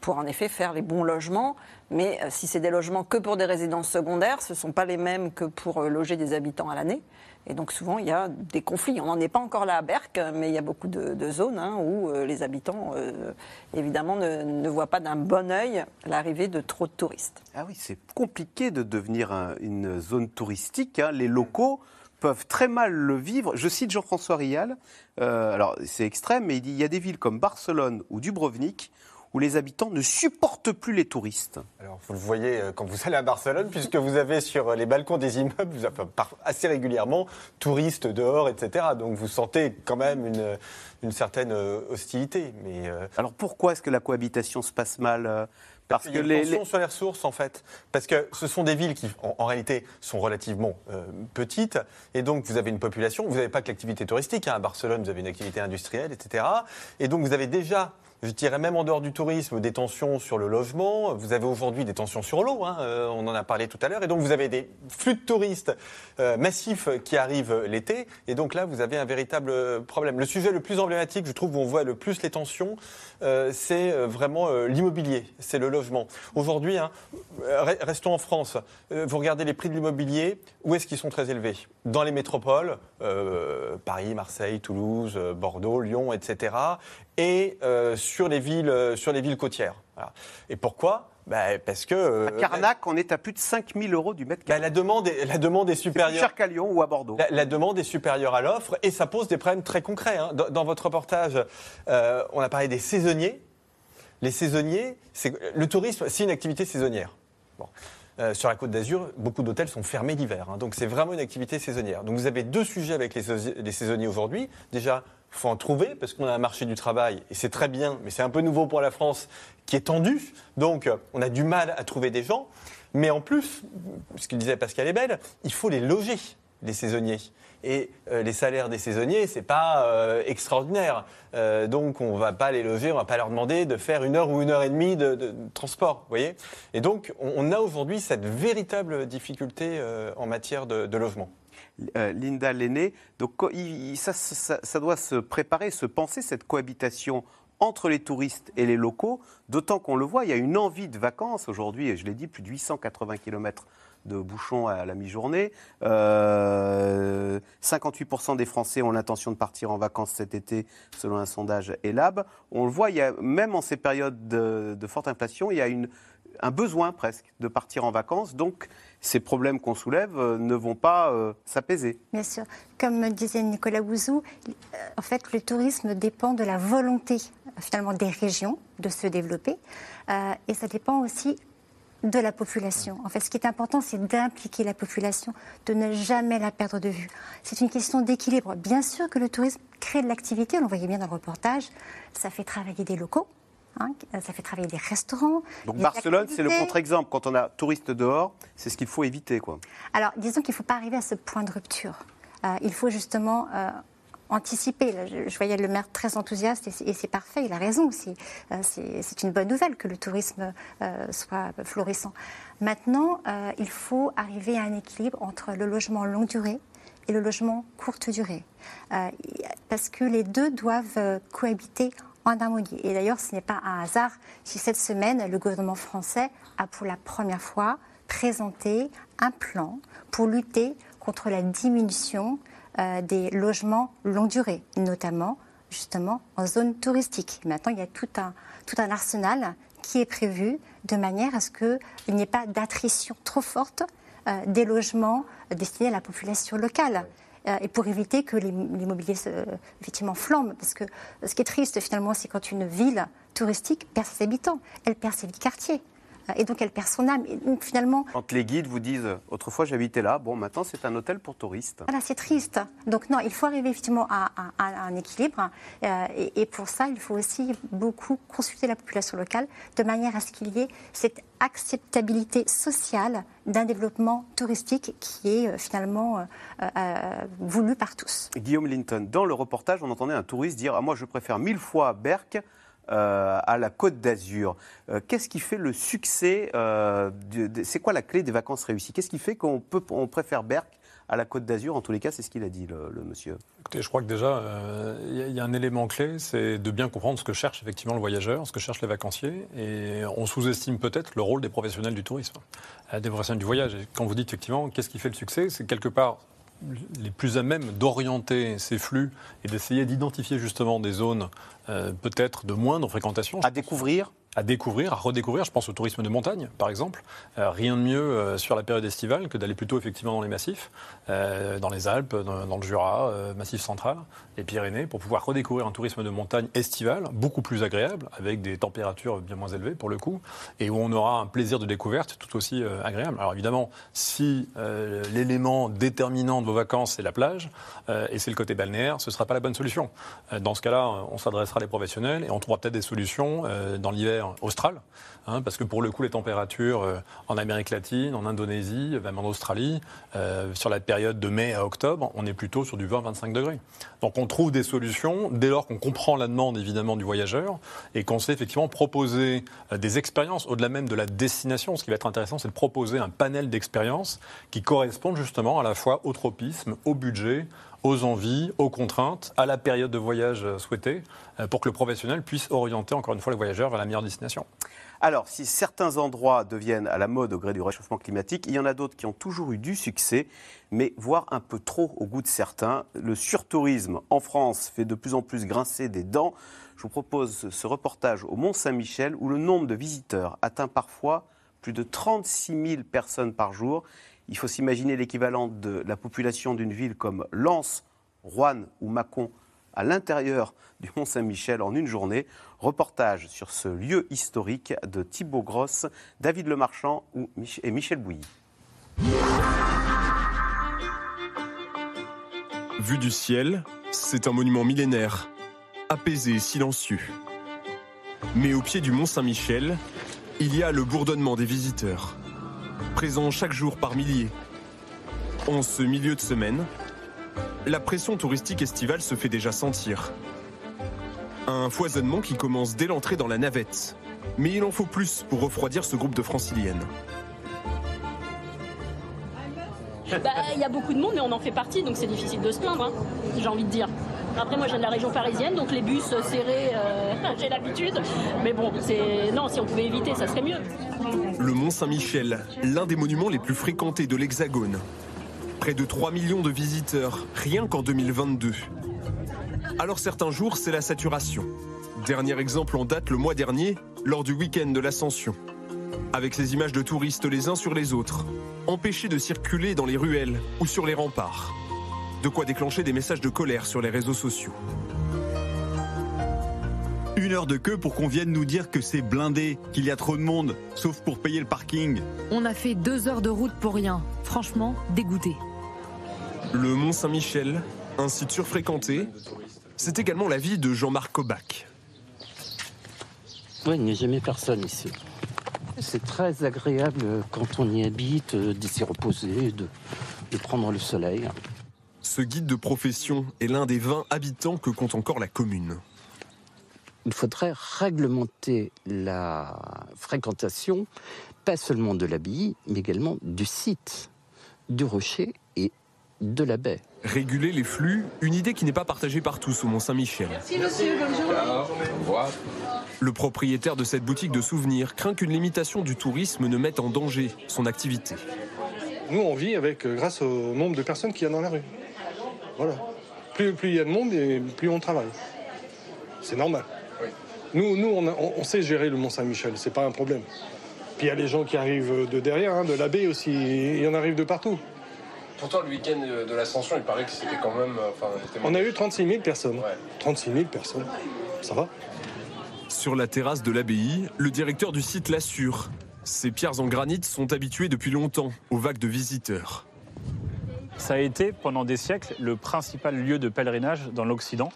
Speaker 3: pour en effet faire les bons logements. Mais euh, si c'est des logements que pour des résidences secondaires, ce ne sont pas les mêmes que pour euh, loger des habitants à l'année. Et donc souvent, il y a des conflits. On n'en est pas encore là à Berck, mais il y a beaucoup de, zones hein, où euh, les habitants, euh, évidemment, ne, voient pas d'un bon œil l'arrivée de trop de touristes.
Speaker 1: Ah oui, c'est compliqué de devenir un- une zone touristique. hein. Les locaux peuvent très mal le vivre. Je cite Jean-François Rial. euh, alors, c'est extrême, mais il dit il y a des villes comme Barcelone ou Dubrovnik où les habitants ne supportent plus les touristes.
Speaker 5: Alors, vous le voyez euh, quand vous allez à Barcelone, puisque vous avez sur les balcons des immeubles, vous avez assez régulièrement touristes dehors, etc. Donc vous sentez quand même une, une certaine euh, hostilité. Mais, euh,
Speaker 1: Alors pourquoi est-ce que la cohabitation se passe mal euh, Parce que les, les-
Speaker 5: sur les ressources, en fait. Parce que ce sont des villes qui, en, en réalité, sont relativement euh, petites. Et donc, vous avez une population. Vous n'avez pas que l'activité touristique. hein. À Barcelone, vous avez une activité industrielle, etc. Et donc, vous avez déjà. Je dirais même en dehors du tourisme, des tensions sur le logement. Vous avez aujourd'hui des tensions sur l'eau. hein. Euh, on en a parlé tout à l'heure. Et donc, vous avez des flux de touristes euh, massifs qui arrivent l'été. Et donc là, vous avez un véritable euh, problème. Le sujet le plus emblématique, je trouve, où on voit le plus les tensions, c'est vraiment l'immobilier, c'est le logement. Aujourd'hui, hein, re- restons en France. Vous regardez les prix de l'immobilier, où est-ce qu'ils sont très élevés? Dans les métropoles, Paris, Marseille, Toulouse, Bordeaux, Lyon, etc. Et euh, sur, les villes, euh, sur les villes côtières. Voilà. Et pourquoi? Bah, Parce que... euh,
Speaker 1: à Carnac, on est à plus de 5000 euros du mètre carré.
Speaker 5: bah, la, demande est, la demande est
Speaker 1: C'est plus
Speaker 5: supérieure.
Speaker 1: cher qu'à Lyon ou à Bordeaux.
Speaker 5: La, la demande est supérieure à l'offre et ça pose des problèmes très concrets. hein. Dans, dans votre reportage, euh, on a parlé des saisonniers. Les saisonniers, c'est le tourisme, c'est une activité saisonnière. Bon. euh, sur la Côte d'Azur, beaucoup d'hôtels sont fermés l'hiver. hein. donc c'est vraiment une activité saisonnière. Donc vous avez deux sujets avec les, les saisonniers aujourd'hui. Déjà, il faut en trouver parce qu'on a un marché du travail et c'est très bien, mais c'est un peu nouveau pour la France qui est tendu. Donc on a du mal à trouver des gens. Mais en plus, ce que disait Pascal Ebel, il faut les loger, les saisonniers. Et euh, les salaires des saisonniers, c'est pas euh, extraordinaire. Euh, donc on va pas les loger, on va pas leur demander de faire une heure ou une heure et demie de, transport, voyez? Et donc on, a aujourd'hui cette véritable difficulté en matière de, de logement.
Speaker 1: Euh, Linda Lenné, donc ça, doit se préparer, se penser cette cohabitation entre les touristes et les locaux, d'autant qu'on le voit, il y a une envie de vacances aujourd'hui, je l'ai dit, plus de 880 km de bouchons à la mi-journée. Euh, 58% des Français ont l'intention de partir en vacances cet été, selon un sondage ELAB. On le voit, il y a, même en ces périodes de, forte inflation, il y a un besoin presque de partir en vacances. Donc, ces problèmes qu'on soulève euh, ne vont pas euh, s'apaiser.
Speaker 2: Bien sûr. Comme disait Nicolas Bouzou, euh, en fait, le tourisme dépend de la volonté finalement des régions de se développer et ça dépend aussi de la population. En fait, ce qui est important, c'est d'impliquer la population, de ne jamais la perdre de vue. C'est une question d'équilibre. Bien sûr que le tourisme crée de l'activité, on le voyait bien dans le reportage, ça fait travailler des locaux, hein, ça fait travailler des restaurants.
Speaker 1: Donc
Speaker 2: des
Speaker 1: Barcelone, c'est le contre-exemple. Quand on a touriste dehors, c'est ce qu'il faut éviter. Quoi.
Speaker 2: Alors, disons qu'il ne faut pas arriver à ce point de rupture. Euh, il faut justement euh, anticiper. Je, je voyais le maire très enthousiaste et c'est- parfait, il a raison. C'est euh, c'est- une bonne nouvelle que le tourisme euh, soit florissant. Maintenant, euh, il faut arriver à un équilibre entre le logement longue durée et le logement courte durée. Euh, parce que les deux doivent euh, cohabiter Et d'ailleurs, ce n'est pas un hasard si cette semaine, le gouvernement français a pour la première fois présenté un plan pour lutter contre la diminution euh, des logements longue durée, notamment justement en zone touristique. Maintenant, il y a tout un, tout un arsenal qui est prévu de manière à ce qu'il n'y ait pas d'attrition trop forte euh, des logements destinés à la population locale. Euh, et pour éviter que l'immobilier effectivement flambe. Parce que ce qui est triste finalement, c'est quand une ville touristique perd ses habitants, elle perd ses vies de quartier. Euh, Et donc elle perd son âme. Et donc, finalement,
Speaker 1: Quand les guides vous disent autrefois j'habitais là, bon maintenant c'est un hôtel pour touristes.
Speaker 2: Voilà, c'est triste. Donc non, il faut arriver effectivement à, à- à un équilibre. Euh, et, et pour ça, il faut aussi beaucoup consulter la population locale de manière à ce qu'il y ait cette acceptabilité sociale d'un développement touristique qui est euh, finalement euh, euh, voulu par tous.
Speaker 1: Guillaume Linton, dans le reportage, on entendait un touriste dire ah, Moi je préfère mille fois Berck euh, à la Côte d'Azur. Euh, Qu'est-ce qui fait le succès euh, C'est quoi la clé des vacances réussies? Qu'est-ce qui fait qu'on on préfère Berck à la Côte d'Azur? En tous les cas, c'est ce qu'il a dit, le, monsieur.
Speaker 4: Écoutez, je crois que déjà, il y a- un élément clé, c'est de bien comprendre ce que cherche effectivement le voyageur, ce que cherchent les vacanciers. Et on sous-estime peut-être le rôle des professionnels du tourisme, des professionnels du voyage. Et quand vous dites effectivement qu'est-ce qui fait le succès, c'est quelque part les plus à même d'orienter ces flux et d'essayer d'identifier justement des zones euh, peut-être de moindre fréquentation.
Speaker 1: À découvrir
Speaker 4: à découvrir, à redécouvrir. Je pense au tourisme de montagne, par exemple. Euh, rien de mieux euh, sur la période estivale que d'aller plutôt effectivement dans les massifs, euh, dans les Alpes, dans, dans le Jura, Massif central, les Pyrénées, pour pouvoir redécouvrir un tourisme de montagne estival, beaucoup plus agréable, avec des températures bien moins élevées pour le coup, et où on aura un plaisir de découverte tout aussi agréable. Alors évidemment, si l'élément déterminant de vos vacances c'est la plage, et c'est le côté balnéaire, ce ne sera pas la bonne solution. Dans ce cas-là, on s'adressera à des professionnels et on trouvera peut-être des solutions dans l'hiver austral, hein, parce que pour le coup, les températures euh, en Amérique latine, en Indonésie, même en Australie, euh, sur la période de mai à octobre, on est plutôt sur du 20-25 degrés. Donc on trouve des solutions dès lors qu'on comprend la demande évidemment du voyageur et qu'on sait effectivement proposer euh, des expériences au-delà même de la destination. Ce qui va être intéressant, c'est de proposer un panel d'expériences qui correspondent justement à la fois au tropisme, au budget, aux envies, aux contraintes, à la période de voyage euh, souhaitée, euh, pour que le professionnel puisse orienter encore une fois le voyageur vers la meilleure destination.
Speaker 1: Alors, si certains endroits deviennent à la mode au gré du réchauffement climatique, il y en a d'autres qui ont toujours eu du succès, mais voire un peu trop au goût de certains. Le surtourisme en France fait de plus en plus grincer des dents. Je vous propose ce reportage au Mont-Saint-Michel où le nombre de visiteurs atteint parfois plus de 36 000 personnes par jour. Il faut s'imaginer l'équivalent de la population d'une ville comme Lens, Rouen ou Mâcon à l'intérieur du Mont Saint-Michel en une journée. Reportage sur ce lieu historique de Thibaut Grosse, David Lemarchand et Michel Bouilly.
Speaker 22: Vu du ciel, c'est un monument millénaire, apaisé et silencieux. Mais au pied du Mont Saint-Michel, il y a le bourdonnement des visiteurs, présents chaque jour par milliers. En ce milieu de semaine, la pression touristique estivale se fait déjà sentir. Un foisonnement qui commence dès l'entrée dans la navette. Mais il en faut plus pour refroidir ce groupe de franciliennes.
Speaker 23: Bah, Il y a beaucoup de monde, mais on en fait partie, donc c'est difficile de se plaindre, hein, j'ai envie de dire. Après, moi, je viens de la région parisienne, donc les bus serrés, euh, j'ai l'habitude. Mais bon, c'est non, si on pouvait éviter, ça serait mieux.
Speaker 22: Le Mont Saint-Michel, l'un des monuments les plus fréquentés de l'Hexagone. Près de 3 millions de visiteurs, rien qu'en 2022. Alors certains jours, c'est la saturation. Dernier exemple en date le mois dernier, lors du week-end de l'Ascension. Avec ces images de touristes les uns sur les autres, empêchés de circuler dans les ruelles ou sur les remparts. De quoi déclencher des messages de colère sur les réseaux sociaux.
Speaker 24: Une heure de queue pour qu'on vienne nous dire que c'est blindé, qu'il y a trop de monde, sauf pour payer le parking.
Speaker 9: On a fait deux heures de route pour rien. Franchement, dégoûté.
Speaker 22: Le Mont Saint-Michel, un site surfréquenté, c'est également la vie de Jean-Marc Kobac.
Speaker 25: Oui, il n'y a jamais personne ici. C'est très agréable euh, quand on y habite, euh, de s'y reposer, de, de prendre le soleil.
Speaker 22: Ce guide de profession est l'un des 20 habitants que compte encore la commune.
Speaker 25: Il faudrait réglementer la fréquentation, pas seulement de l'abbaye, mais également du site, du rocher et de la baie.
Speaker 22: Réguler les flux, une idée qui n'est pas partagée par tous au Mont Saint-Michel.
Speaker 23: Merci, monsieur, bonne journée.
Speaker 22: Le propriétaire de cette boutique de souvenirs craint qu'une limitation du tourisme ne mette en danger son activité.
Speaker 16: Nous, on vit avec, euh, grâce au nombre de personnes qu'il y a dans la rue. Voilà. Plus, plus il y a de monde, et plus on travaille. C'est normal. Nous, nous on, a- on- on sait gérer le Mont-Saint-Michel, c'est pas un problème. Puis il y a les gens qui arrivent de derrière, hein, de la baie aussi, il y en arrive de partout. Pourtant, le week-end de l'Ascension, il paraît que c'était quand même. on a eu 36 000 personnes. 36 000 personnes. Ça va
Speaker 22: Sur la terrasse de l'abbaye, le directeur du site l'assure. Ces pierres en granit sont habituées depuis longtemps aux vagues de visiteurs.
Speaker 26: Ça a été pendant des siècles le principal lieu de pèlerinage dans l'Occident,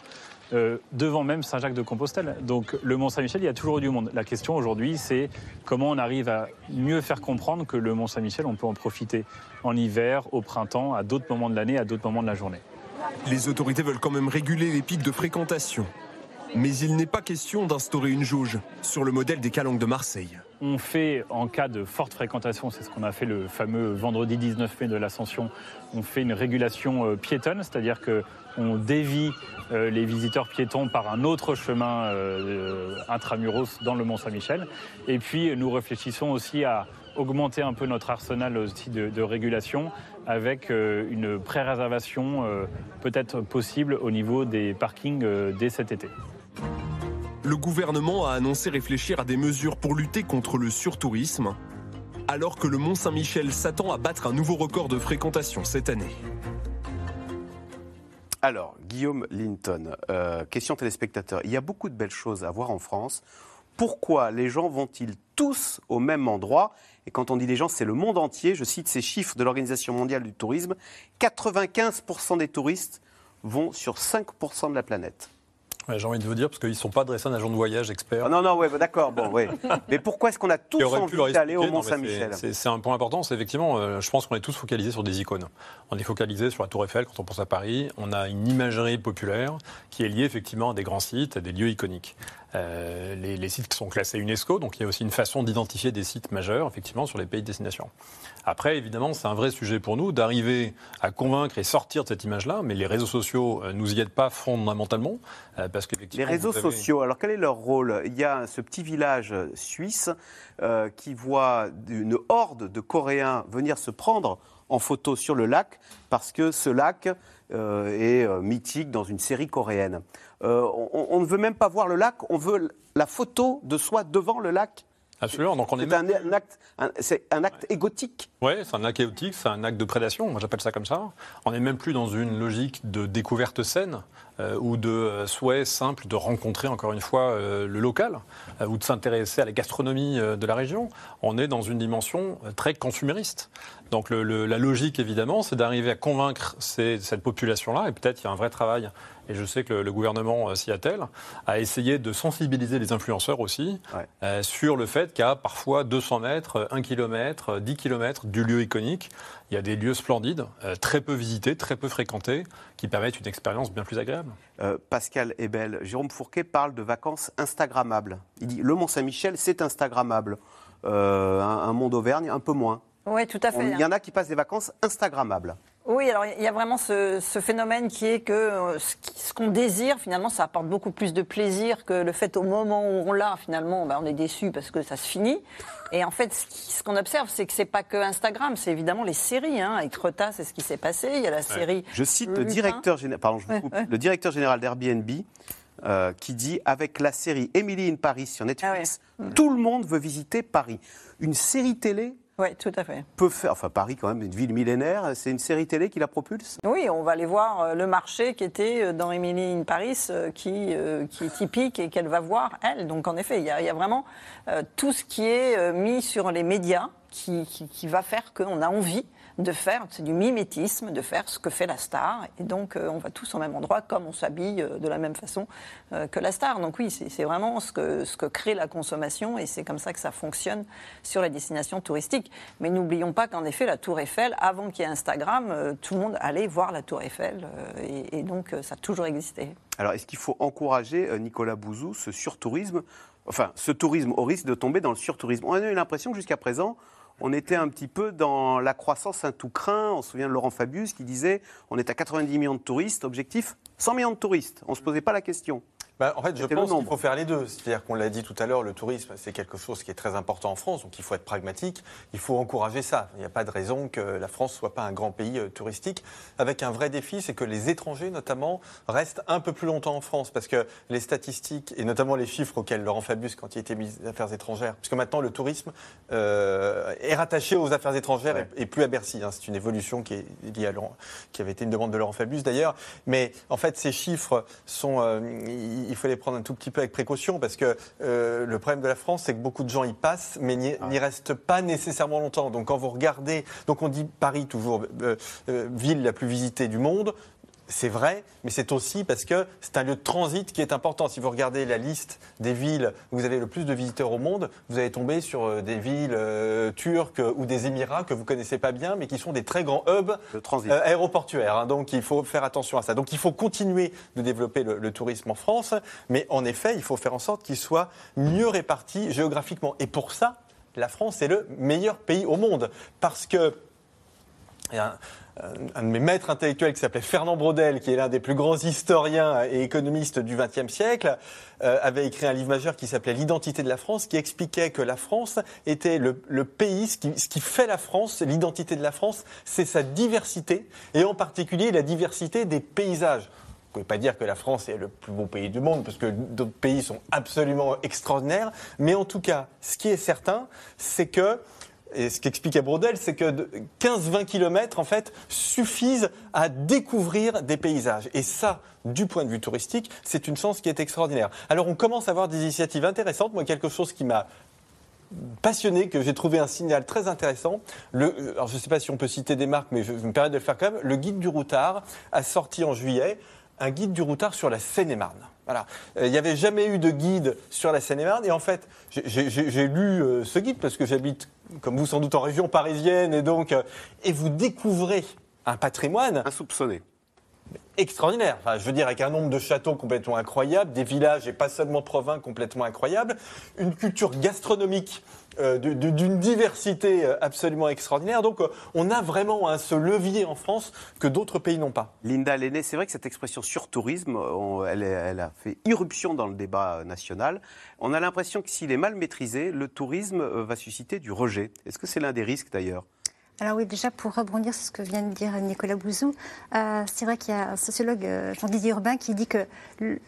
Speaker 26: euh, devant même Saint-Jacques-de-Compostelle. Donc le Mont-Saint-Michel, il y a toujours du monde. La question aujourd'hui, c'est comment on arrive à mieux faire comprendre que le Mont-Saint-Michel, on peut en profiter en hiver, au printemps, à d'autres moments de l'année, à d'autres moments de la journée.
Speaker 22: Les autorités veulent quand même réguler les pics de fréquentation. Mais il n'est pas question d'instaurer une jauge sur le modèle des calanques de Marseille.
Speaker 26: On fait, en cas de forte fréquentation, c'est ce qu'on a fait le fameux vendredi 19 mai de l'Ascension, on fait une régulation euh, piétonne, c'est-à-dire que on dévie euh, les visiteurs piétons par un autre chemin euh, intramuros dans le Mont-Saint-Michel. Et puis, nous réfléchissons aussi à augmenter un peu notre arsenal aussi de, de régulation avec une pré-réservation peut-être possible au niveau des parkings dès cet été.
Speaker 22: Le gouvernement a annoncé réfléchir à des mesures pour lutter contre le surtourisme, alors que le Mont Saint-Michel s'attend à battre un nouveau record de fréquentation cette année.
Speaker 1: Alors, Guillaume Linton, euh, question téléspectateur. Il y a beaucoup de belles choses à voir en France. Pourquoi les gens vont-ils tous au même endroit? Et quand on dit les gens, c'est le monde entier. Je cite ces chiffres de l'Organisation mondiale du tourisme. 95% des touristes vont sur 5% de la planète.
Speaker 4: Ouais, J'ai envie de vous dire, parce qu'ils ne sont pas dressés un agent de voyage expert.
Speaker 1: Ah non, non, ouais, bah d'accord, bon, ouais. Mais pourquoi est-ce qu'on a tous envie d'aller au Mont-Saint-Michel
Speaker 4: c'est- un point important, c'est effectivement, euh, je pense qu'on est tous focalisés sur des icônes. On est focalisé sur la Tour Eiffel quand on pense à Paris. On a une imagerie populaire qui est liée effectivement à des grands sites, à des lieux iconiques. Euh, les, les sites qui sont classés UNESCO, donc il y a aussi une façon d'identifier des sites majeurs, effectivement, sur les pays de destination. Après, évidemment, c'est un vrai sujet pour nous d'arriver à convaincre et sortir de cette image-là, mais les réseaux sociaux euh, nous y aident pas fondamentalement, euh, parce
Speaker 1: Les réseaux
Speaker 4: avez-
Speaker 1: sociaux, alors quel est leur rôle? Il y a ce petit village suisse euh, qui voit une horde de Coréens venir se prendre en photo sur le lac parce que ce lac euh, est euh, mythique dans une série coréenne. Euh, on, on ne veut même pas voir le lac, on veut la photo de soi devant le lac.
Speaker 4: Absolument, donc on est
Speaker 1: C'est un, un acte, un- c'est un acte égotique.
Speaker 4: Oui, c'est un acte chaotique, c'est un acte de prédation, moi j'appelle ça comme ça. On n'est même plus dans une logique de découverte saine. Euh, ou de euh, souhait simple de rencontrer encore une fois euh, le local ou de s'intéresser à la gastronomie de la région. On est dans une dimension très consumériste. Donc la logique, évidemment, c'est d'arriver à convaincre cette population-là, et peut-être il y a un vrai travail, et je sais que le, le gouvernement euh, s'y attelle, à essayer de sensibiliser les influenceurs aussi euh, sur le fait qu'à parfois 200 mètres, 1 km, 10 km du lieu iconique, il y a des lieux splendides, euh, très peu visités, très peu fréquentés, qui permettent une expérience bien plus agréable.
Speaker 1: Euh, Pascal Ebel, Jérôme Fourquet parle de vacances Instagrammables. Il dit le Mont-Saint-Michel, c'est Instagrammable. Euh, un, un Mont d'Auvergne, un peu moins.
Speaker 3: Oui, tout à fait.
Speaker 1: Il y en a qui passent des vacances Instagrammables.
Speaker 3: Oui, alors il y a vraiment ce, ce phénomène qui est que euh, ce qu'on désire, finalement, ça apporte beaucoup plus de plaisir que le fait au moment où on l'a, finalement, ben, on est déçu parce que ça se finit. Et en fait, ce qu'on observe, c'est que c'est pas que Instagram, c'est évidemment les séries. Hein. Avec Rota, c'est ce qui s'est passé. Il y a la série.
Speaker 1: Je cite le directeur, géné- pardon, je vous
Speaker 3: Ouais,
Speaker 1: coupe.
Speaker 3: ouais.
Speaker 1: le directeur général d'Airbnb euh, qui dit avec la série Emily in Paris sur Netflix,
Speaker 3: Ah
Speaker 1: tout le monde veut visiter Paris. Une série télé
Speaker 3: Oui, tout à fait.
Speaker 1: peut faire, enfin Paris quand même, une ville millénaire, c'est une série télé qui la propulse?
Speaker 3: Oui, on va aller voir euh, le marché qui était euh, dans Emily in Paris, euh, qui, qui est typique et qu'elle va voir, elle. Donc en effet, il y a, il y a vraiment tout ce qui est mis sur les médias qui, qui- qui va faire qu'on a envie de faire, c'est du mimétisme, de faire ce que fait la star. Et donc euh, on va tous au même endroit, comme on s'habille euh, de la même façon euh, que la star. Donc oui, c'est vraiment ce que, ce que crée la consommation et c'est comme ça que ça fonctionne sur les destinations touristiques. Mais n'oublions pas qu'en effet, la Tour Eiffel, avant qu'il y ait Instagram, tout le monde allait voir la Tour Eiffel et, et donc ça a toujours existé.
Speaker 1: Alors, est-ce qu'il faut encourager, Nicolas Bouzou, ce surtourisme, enfin, ce tourisme au risque de tomber dans le surtourisme? On a eu l'impression jusqu'à présent, on était un petit peu dans la croissance un tout craint. On se souvient de Laurent Fabius qui disait on est à 90 millions de touristes, objectif? 100 millions de touristes. On ne se posait pas la question.
Speaker 5: Bah, en fait, je pense qu'il faut faire les deux. C'est-à-dire qu'on l'a dit tout à l'heure, le tourisme, c'est quelque chose qui est très important en France, donc il faut être pragmatique, il faut encourager ça. Il n'y a pas de raison que la France soit pas un grand pays euh, touristique. Avec un vrai défi, c'est que les étrangers, notamment, restent un peu plus longtemps en France, parce que les statistiques, et notamment les chiffres auxquels Laurent Fabius, quand il était ministre des Affaires étrangères, puisque maintenant le tourisme euh, est rattaché aux affaires étrangères et, et plus à Bercy. hein. C'est une évolution qui est liée à Laurent, qui avait été une demande de Laurent Fabius d'ailleurs. Mais en fait, ces chiffres sont, euh, il faut les prendre un tout petit peu avec précaution parce que euh, le problème de la France, c'est que beaucoup de gens y passent, mais n'y n'y restent pas nécessairement longtemps. Donc quand vous regardez, donc on dit Paris toujours euh, ville la plus visitée du monde. C'est vrai, mais c'est aussi parce que c'est un lieu de transit qui est important. Si vous regardez la liste des villes où vous avez le plus de visiteurs au monde, vous allez tomber sur euh, des villes euh, turques ou des Émirats que vous connaissez pas bien, mais qui sont des très grands hubs euh, aéroportuaires. hein. donc il faut faire attention à ça. Donc il faut continuer de développer le, le tourisme en France, mais en effet, il faut faire en sorte qu'il soit mieux réparti géographiquement. Et pour ça, la France est le meilleur pays au monde parce que un, un de mes maîtres intellectuels qui s'appelait Fernand Braudel, qui est l'un des plus grands historiens et économistes du XXe siècle, euh, avait écrit un livre majeur qui s'appelait L'identité de la France, qui expliquait que la France était le, le pays, ce qui, ce qui fait la France, l'identité de la France, c'est sa diversité, et en particulier la diversité des paysages. Vous ne pouvez pas dire que la France est le plus beau pays du monde, parce que d'autres pays sont absolument extraordinaires. Mais en tout cas, ce qui est certain, c'est que et ce qu'expliquait Brodel, c'est que de 15-20 km, en fait, suffisent à découvrir des paysages. Et ça, du point de vue touristique, c'est une chance qui est extraordinaire. Alors, on commence à avoir des initiatives intéressantes. Moi, quelque chose qui m'a passionné, que j'ai trouvé un signal très intéressant. Euh, je ne sais pas si on peut citer des marques, mais je, je me permets de le faire quand même. Le guide du routard a sorti en juillet un guide du routard sur la Seine-et-Marne. Voilà. Euh, Il n'y avait jamais eu de guide sur la Seine-et-Marne. Et en fait, j'ai lu euh, ce guide parce que j'habite, comme vous sans doute, en région parisienne. Et donc, euh, et vous découvrez un patrimoine
Speaker 1: insoupçonné
Speaker 5: extraordinaire. Enfin, je veux dire, avec un nombre de châteaux complètement incroyable, des villages et pas seulement provinces complètement incroyables, une culture gastronomique euh, d'une diversité euh, absolument extraordinaire. Donc, euh, on a vraiment hein, ce levier en France que d'autres pays n'ont pas.
Speaker 1: Linda Lenné, c'est vrai que cette expression surtourisme, on- elle, a fait irruption dans le débat national. On a l'impression que s'il est mal maîtrisé, le tourisme va susciter du rejet. Est-ce que c'est l'un des risques d'ailleurs?
Speaker 2: Alors oui, déjà pour rebondir sur ce que vient de dire Nicolas Bouzou, euh, c'est vrai qu'il y a un sociologue, Jean-Didier Urbain, qui dit que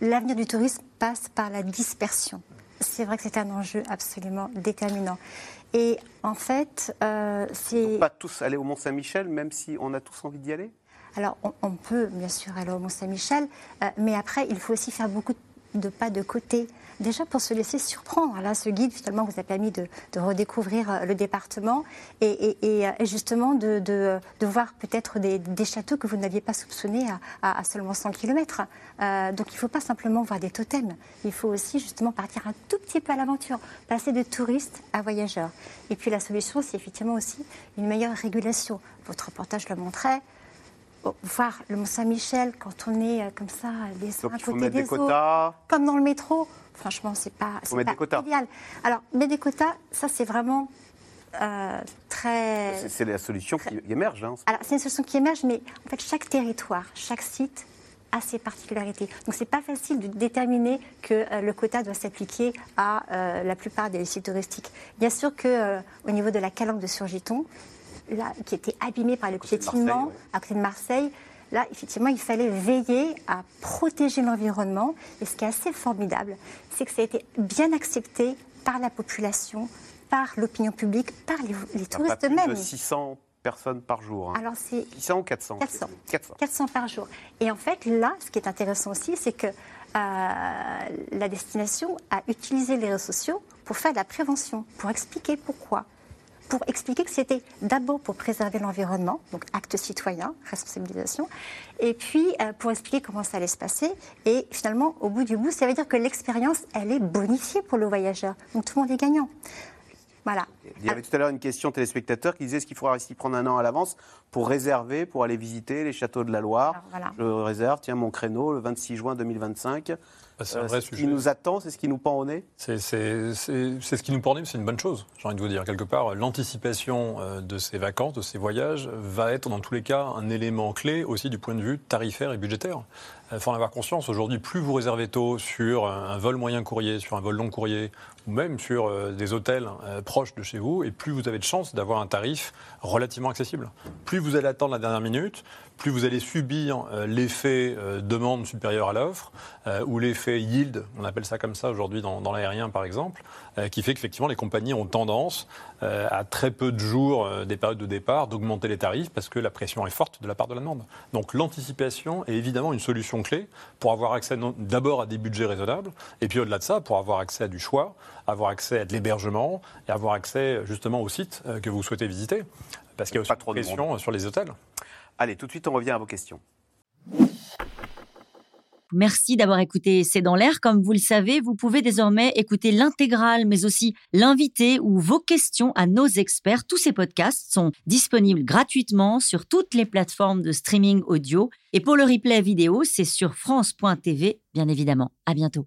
Speaker 2: l'avenir du tourisme passe par la dispersion. C'est vrai que c'est un enjeu absolument déterminant. Et en fait, euh, c'est...
Speaker 1: Pas tous aller au Mont-Saint-Michel, même si on a tous envie d'y aller?
Speaker 2: Alors, on, on peut bien sûr aller au Mont-Saint-Michel, euh, mais après, il faut aussi faire beaucoup de pas de côté. Déjà pour se laisser surprendre. Là, ce guide, finalement, vous a permis de, de redécouvrir euh, le département et, et- et, euh, justement de, de- de voir peut-être des, des châteaux que vous n'aviez pas soupçonnés à, à- à seulement 100 km. donc il ne faut pas simplement voir des totems. Il faut aussi justement partir un tout petit peu à l'aventure, passer de touristes à voyageurs. Et puis la solution, c'est effectivement aussi une meilleure régulation. Votre reportage le montrait. Bon, voir le Mont-Saint-Michel quand on est euh, comme ça, les uns à côté des
Speaker 1: des quotas.
Speaker 2: autres, comme dans le métro. Franchement, c'est pas,
Speaker 1: mettre
Speaker 2: pas
Speaker 1: des quotas.
Speaker 2: idéal. Alors, mettre des quotas, ça c'est vraiment euh, très.
Speaker 1: C'est- la solution qui émerge. hein.
Speaker 2: Alors, c'est une solution qui émerge, mais en fait, chaque territoire, chaque site a ses particularités. Donc, c'est pas facile de déterminer que euh, le quota doit s'appliquer à euh, la plupart des sites touristiques. Bien sûr que au niveau de la calanque de Surgiton, là, qui était abîmée par le piétinement à côté de Marseille, là, effectivement, il fallait veiller à protéger l'environnement. Et ce qui est assez formidable, c'est que ça a été bien accepté par la population, par l'opinion publique, par les, touristes
Speaker 1: plus
Speaker 2: eux-mêmes.
Speaker 1: de 600 personnes par jour. hein.
Speaker 2: Alors, c'est
Speaker 1: 600 ou 400
Speaker 2: 400.
Speaker 1: 400.
Speaker 2: 400 par jour. Et en fait, là, ce qui est intéressant aussi, c'est que euh, la destination a utilisé les réseaux sociaux pour faire de la prévention, pour expliquer pourquoi. Pour expliquer que c'était d'abord pour préserver l'environnement, donc acte citoyen, responsabilisation, et puis euh, pour expliquer comment ça allait se passer. Et finalement, au bout du bout, ça veut dire que l'expérience, elle est bonifiée pour le voyageur. Donc tout le monde est gagnant. Voilà.
Speaker 1: Il y avait tout à l'heure une question téléspectateur qui disait est-ce qu'il faudra s'y prendre un an à l'avance pour réserver, pour aller visiter les châteaux de la Loire
Speaker 2: voilà.
Speaker 1: Je réserve, tiens, mon créneau le 26 juin 2025.
Speaker 4: Bah, c'est un
Speaker 1: Euh,
Speaker 4: vrai
Speaker 1: ce qui nous attend, c'est ce qui nous pend au nez
Speaker 4: C'est ce qui nous porte, mais c'est une bonne chose, j'ai envie de vous dire. Quelque part, l'anticipation euh, de ces vacances, de ces voyages, va être dans tous les cas un élément clé aussi du point de vue tarifaire et budgétaire. Il faut en avoir conscience. Aujourd'hui, plus vous réservez tôt sur un un vol moyen courrier, sur un vol long courrier, ou même sur euh, des hôtels euh, proches de chez vous, et plus vous avez de chances d'avoir un tarif relativement accessible. Plus vous allez attendre la dernière minute, plus vous allez subir euh, l'effet demande supérieure à l'offre, ou l'effet yield, on appelle ça comme ça aujourd'hui dans, dans l'aérien par exemple, qui fait qu'effectivement les compagnies ont tendance, à très peu de jours des périodes de départ, d'augmenter les tarifs parce que la pression est forte de la part de la demande. Donc l'anticipation est évidemment une solution clé pour avoir accès d'abord à des budgets raisonnables, et puis au-delà de ça, pour avoir accès à du choix, avoir accès à de l'hébergement, et avoir accès justement aux sites euh, que vous souhaitez visiter, parce qu'il y a aussi une pression sur les hôtels.
Speaker 1: Allez, tout de suite, on revient à vos questions.
Speaker 27: Merci d'avoir écouté C'est dans l'air. Comme vous le savez, vous pouvez désormais écouter l'intégrale, mais aussi l'invité ou vos questions à nos experts. Tous ces podcasts sont disponibles gratuitement sur toutes les plateformes de streaming audio. Et pour le replay vidéo, c'est sur France.tv, bien évidemment. À bientôt.